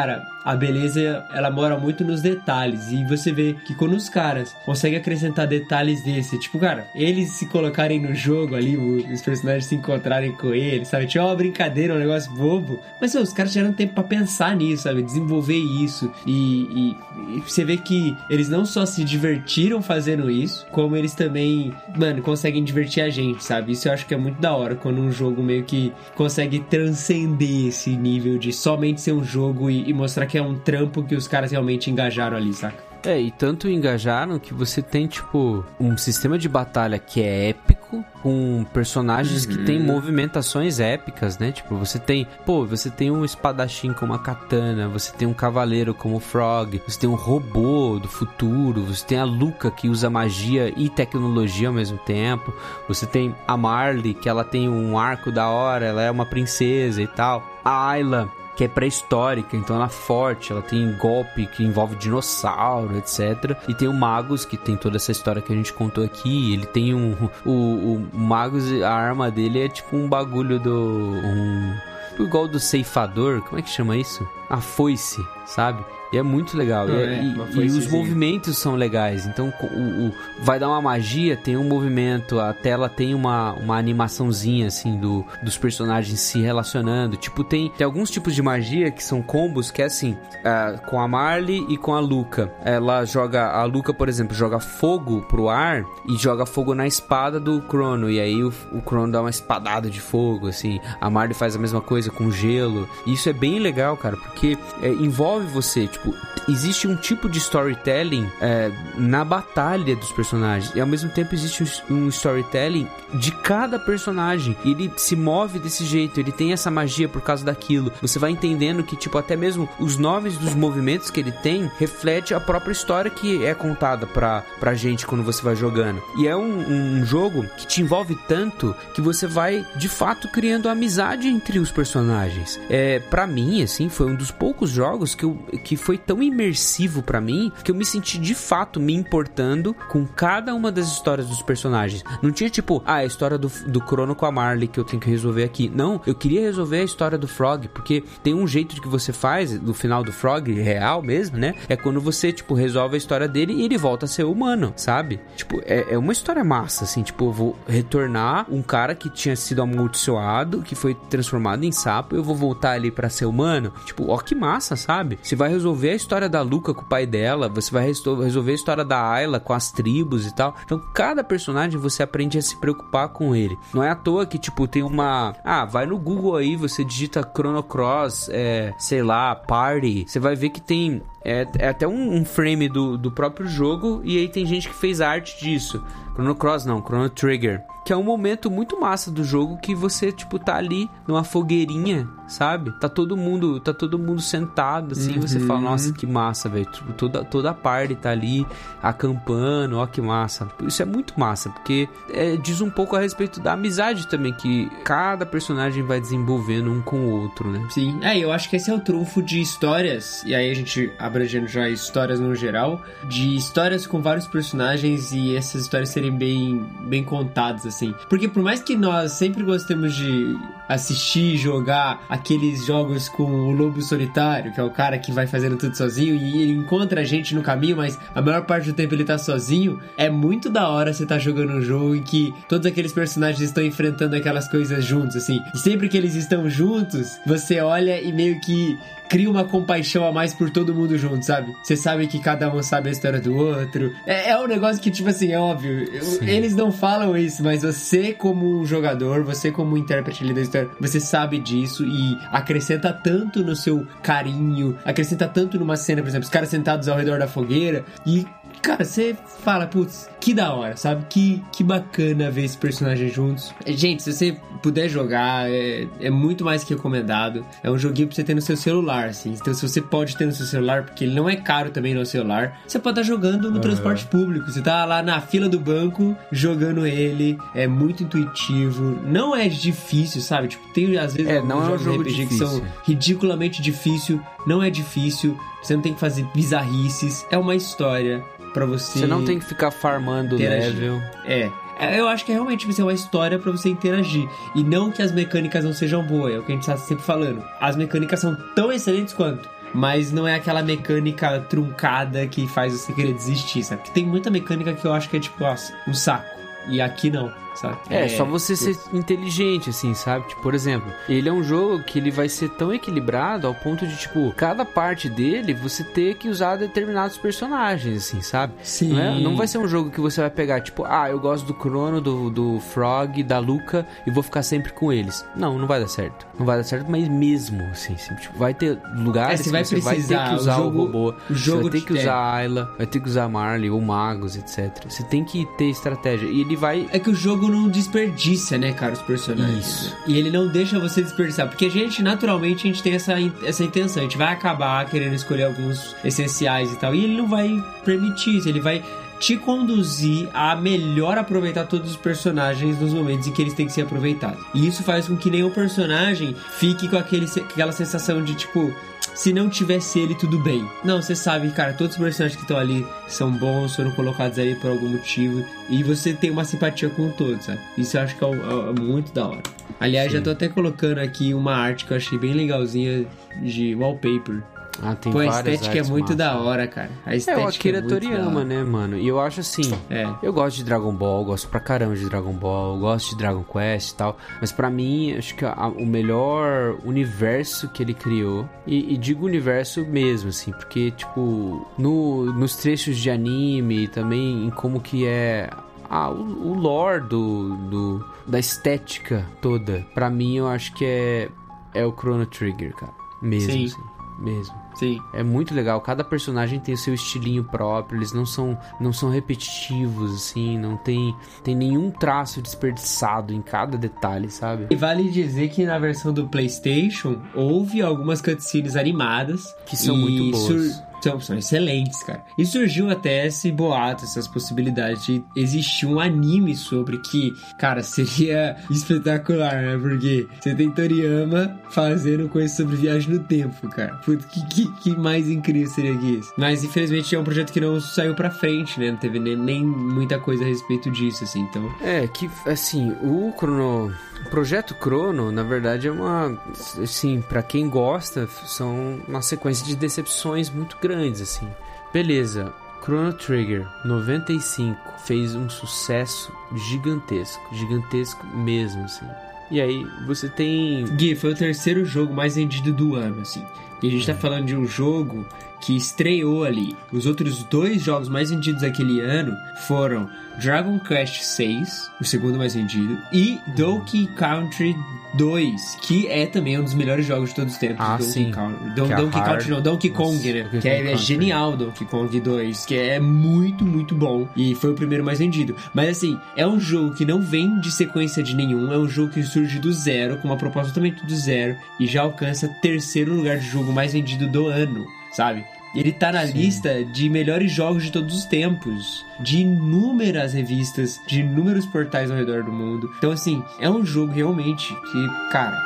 a beleza, ela mora muito nos detalhes, e você vê que quando os caras conseguem acrescentar detalhes desse, tipo, cara, eles se colocarem no jogo ali, os personagens se encontrarem com eles, sabe, tinha uma brincadeira, um negócio bobo, mas, os caras tiveram tempo pra pensar nisso, sabe, desenvolver isso, e, e- e você vê que eles não só se divertiram fazendo isso, como eles também, mano, conseguem divertir a gente, sabe? Isso eu acho que é muito da hora quando um jogo meio que consegue transcender esse nível de somente ser um jogo e, e mostrar que é um trampo que os caras realmente engajaram ali, saca? É, e tanto engajaram que você tem, tipo, um sistema de batalha que é épico, com personagens que têm movimentações épicas, né? Tipo, você tem, pô, você tem um espadachim como a katana, você tem um cavaleiro como o Frog, você tem um robô do futuro, você tem a Luca que usa magia e tecnologia ao mesmo tempo, você tem a Marley, que ela tem um arco da hora, ela é uma princesa e tal. A Ayla, que é pré-histórica, então ela é forte, ela tem golpe que envolve dinossauro, etc. E tem o Magus, que tem toda essa história que a gente contou aqui. Ele tem um. O, o Magus, a arma dele é tipo um bagulho do. Um, igual do ceifador, como é que chama isso? A foice, sabe? E é muito legal. Não, E- é, e uma e os movimentos são legais. Então, o, o- vai dar uma magia, tem um movimento, a tela tem uma, uma animaçãozinha, assim, do, dos personagens se relacionando. Tipo, tem, tem alguns tipos de magia que são combos que é assim, ah, com a Marley e com a Luca. Ela joga, a Luca, por exemplo, joga fogo pro ar e joga fogo na espada do Crono. E aí o, o Crono dá uma espadada de fogo, assim. A Marley faz a mesma coisa com gelo. E isso é bem legal, cara, porque é, envolve você, tipo, existe um tipo de storytelling é, na batalha dos personagens. E ao mesmo tempo existe um, um storytelling de cada personagem. E ele se move desse jeito, ele tem essa magia por causa daquilo. Você vai entendendo que, tipo, até mesmo os nomes dos movimentos que ele tem reflete a própria história que é contada pra, pra gente quando você vai jogando. E é um, um jogo que te envolve tanto que você vai, de fato, criando amizade entre os personagens. É, para mim, assim, foi um dos poucos jogos que, eu, que foi tão imersivo pra mim que eu me senti de fato me importando com cada uma das histórias dos personagens. Não tinha tipo, ah, a história do, do Crono com a Marley que eu tenho que resolver aqui. Não, eu queria resolver a história do Frog, porque tem um jeito que você faz no final do Frog, real mesmo, né? É quando você, tipo, resolve a história dele e ele volta a ser humano, sabe? Tipo, é, é uma história massa, assim, tipo, eu vou retornar um cara que tinha sido amaldiçoado, que foi transformado em sapo, eu vou voltar ali pra ser humano. Tipo, ó que massa, sabe? Você vai resolver a história da Luca com o pai dela, você vai resolver a história da Ayla com as tribos e tal. Então, cada personagem você aprende a se preocupar com ele. Não é à toa que, tipo, tem uma. Ah, vai no Google aí, você digita Chrono Cross, é, sei lá, Party. Você vai ver que tem. É, é até um, um frame do, do próprio jogo, e aí tem gente que fez arte disso. Chrono Cross não, Chrono Trigger. Que é um momento muito massa do jogo que você, tipo, tá ali numa fogueirinha, sabe? Tá todo mundo, tá todo mundo sentado, assim, você fala, nossa, que massa, velho. Tipo, toda, toda a parte tá ali acampando, ó que massa. Isso é muito massa, porque é, diz um pouco a respeito da amizade também, que cada personagem vai desenvolvendo um com o outro, né? Sim, é, eu acho que esse é o trunfo de histórias, e aí a gente abrangendo já histórias no geral, de histórias com vários personagens e essas histórias serem bem, bem contadas, assim. Porque por mais que nós sempre gostemos de assistir e jogar aqueles jogos com o lobo solitário, que é o cara que vai fazendo tudo sozinho e ele encontra a gente no caminho, mas a maior parte do tempo ele tá sozinho, é muito da hora você tá jogando um jogo em que todos aqueles personagens estão enfrentando aquelas coisas juntos, assim. E sempre que eles estão juntos, você olha e meio que cria uma compaixão a mais por todo mundo junto, sabe? Você sabe que cada um sabe a história do outro. É, é um negócio que, tipo assim, é óbvio. Sim. Eles não falam isso, mas você, como um jogador, você, como um intérprete ali da história, você sabe disso e acrescenta tanto no seu carinho, acrescenta tanto numa cena, por exemplo, os caras sentados ao redor da fogueira e. Cara, você fala, putz, que da hora, sabe? Que, que bacana ver esses personagens juntos. Gente, se você puder jogar, é, é muito mais que recomendado. É um joguinho pra você ter no seu celular, assim. Então, se você pode ter no seu celular, porque ele não é caro também no celular, você pode estar jogando no transporte público. Você tá lá na fila do banco jogando ele. É muito intuitivo. Não é difícil, sabe? Tipo, tem às vezes É, não é um jogos de jogo RPG que são difícil. ridiculamente difícil. Não é difícil. Você não tem que fazer bizarrices. É uma história pra você. Você não tem que ficar farmando interagir. level. É. É, Eu acho que realmente vai ser uma história pra você interagir. E não que as mecânicas não sejam boas, é o que a gente tá sempre falando. As mecânicas são tão excelentes quanto. Mas não é aquela mecânica truncada que faz você querer desistir, sabe? Porque tem muita mecânica que eu acho que é tipo, nossa, um saco. E aqui não, sabe? É, só você ser inteligente, assim, sabe? Tipo, por exemplo, ele é um jogo que ele vai ser tão equilibrado ao ponto de, tipo, cada parte dele você ter que usar determinados personagens, assim, sabe? Sim. Não, é- não vai ser um jogo que você vai pegar, tipo, ah, eu gosto do Crono, do, do Frog, da Luca e vou ficar sempre com eles. Não, não vai dar certo. Não vai dar certo, mas mesmo, assim, assim, tipo, vai ter lugares É, que vai você vai ter que o usar o, jogo- robô, o jogo você vai ter te- que usar a Ayla, vai ter que usar a Marley ou magos, etc. Você tem que ter estratégia. E ele vai É que o jogo não desperdiça, né, cara, os personagens. Isso. né? E ele não deixa você desperdiçar. Porque a gente, naturalmente, a gente tem essa, essa intenção. A gente vai acabar querendo escolher alguns essenciais e tal. E ele não vai permitir isso. Ele vai te conduzir a melhor aproveitar todos os personagens nos momentos em que eles têm que ser aproveitados. E isso faz com que nenhum personagem fique com aquele, aquela sensação de tipo. Se não tivesse ele, tudo bem. Não, você sabe, cara, todos os personagens que estão ali são bons, foram colocados ali por algum motivo. E você tem uma simpatia com todos, sabe? Isso eu acho que é, é- é muito da hora. Aliás, já tô até colocando aqui uma arte que eu achei bem legalzinha de wallpaper. Ah, tem Pô, a estética é muito massas. da hora, cara. A É, estética o Akira da Toriyama, né, mano? E eu acho assim, É. eu gosto de Dragon Ball, gosto pra caramba de Dragon Ball, gosto de Dragon Quest e tal, mas pra mim, acho que a- o melhor universo que ele criou, e, e digo universo mesmo, assim, porque, tipo, no, nos trechos de anime e também em como que é ah, o, o lore do, do, da estética toda, pra mim eu acho que é, é o Chrono Trigger, cara. Mesmo, Sim. assim, mesmo. Sim. É muito legal, cada personagem tem o seu estilinho próprio, eles não são, não são repetitivos, assim, não tem, tem nenhum traço desperdiçado em cada detalhe, sabe? E vale dizer que na versão do PlayStation houve algumas cutscenes animadas Que são muito boas. São, são excelentes, cara. E surgiu até esse boato, essas possibilidades de existir um anime sobre que, cara, seria espetacular, né? Porque você tem Toriyama fazendo coisa sobre viagem no tempo, cara. Putz, que, que, que mais incrível seria que isso? Mas infelizmente é um projeto que não saiu pra frente, né? Não teve nem, nem muita coisa a respeito disso, assim. Então, É, que, assim, o Chrono... O projeto Chrono, na verdade, é uma... Assim, pra quem gosta, são uma sequência de decepções muito grandes, assim. Beleza, Chrono Trigger 95 fez um sucesso gigantesco, gigantesco mesmo, assim. E aí, você tem Gui, foi o terceiro jogo mais vendido do ano, assim. E a gente tá falando de um jogo que estreou ali. Os outros dois jogos mais vendidos daquele ano foram Dragon Quest VI, o segundo mais vendido, e Donkey Country 2, que é também um dos melhores jogos de todos os tempos. Ah, Donkey sim. Country. Don- Que é Donkey hard- Country não, Donkey Kong, Nossa, né? Donkey que é, é genial Donkey Kong 2, que é muito, muito bom. E foi o primeiro mais vendido. Mas assim, é um jogo que não vem de sequência de nenhum, é um jogo que surge do zero, com uma proposta totalmente do zero, e já alcança terceiro lugar de jogo mais vendido do ano, sabe? Ele tá na lista de melhores jogos de todos os tempos, de inúmeras revistas, de inúmeros portais ao redor do mundo. Então, assim, é um jogo realmente que, cara,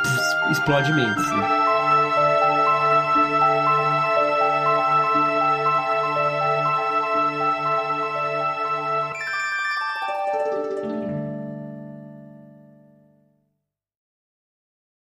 explode mentes, né?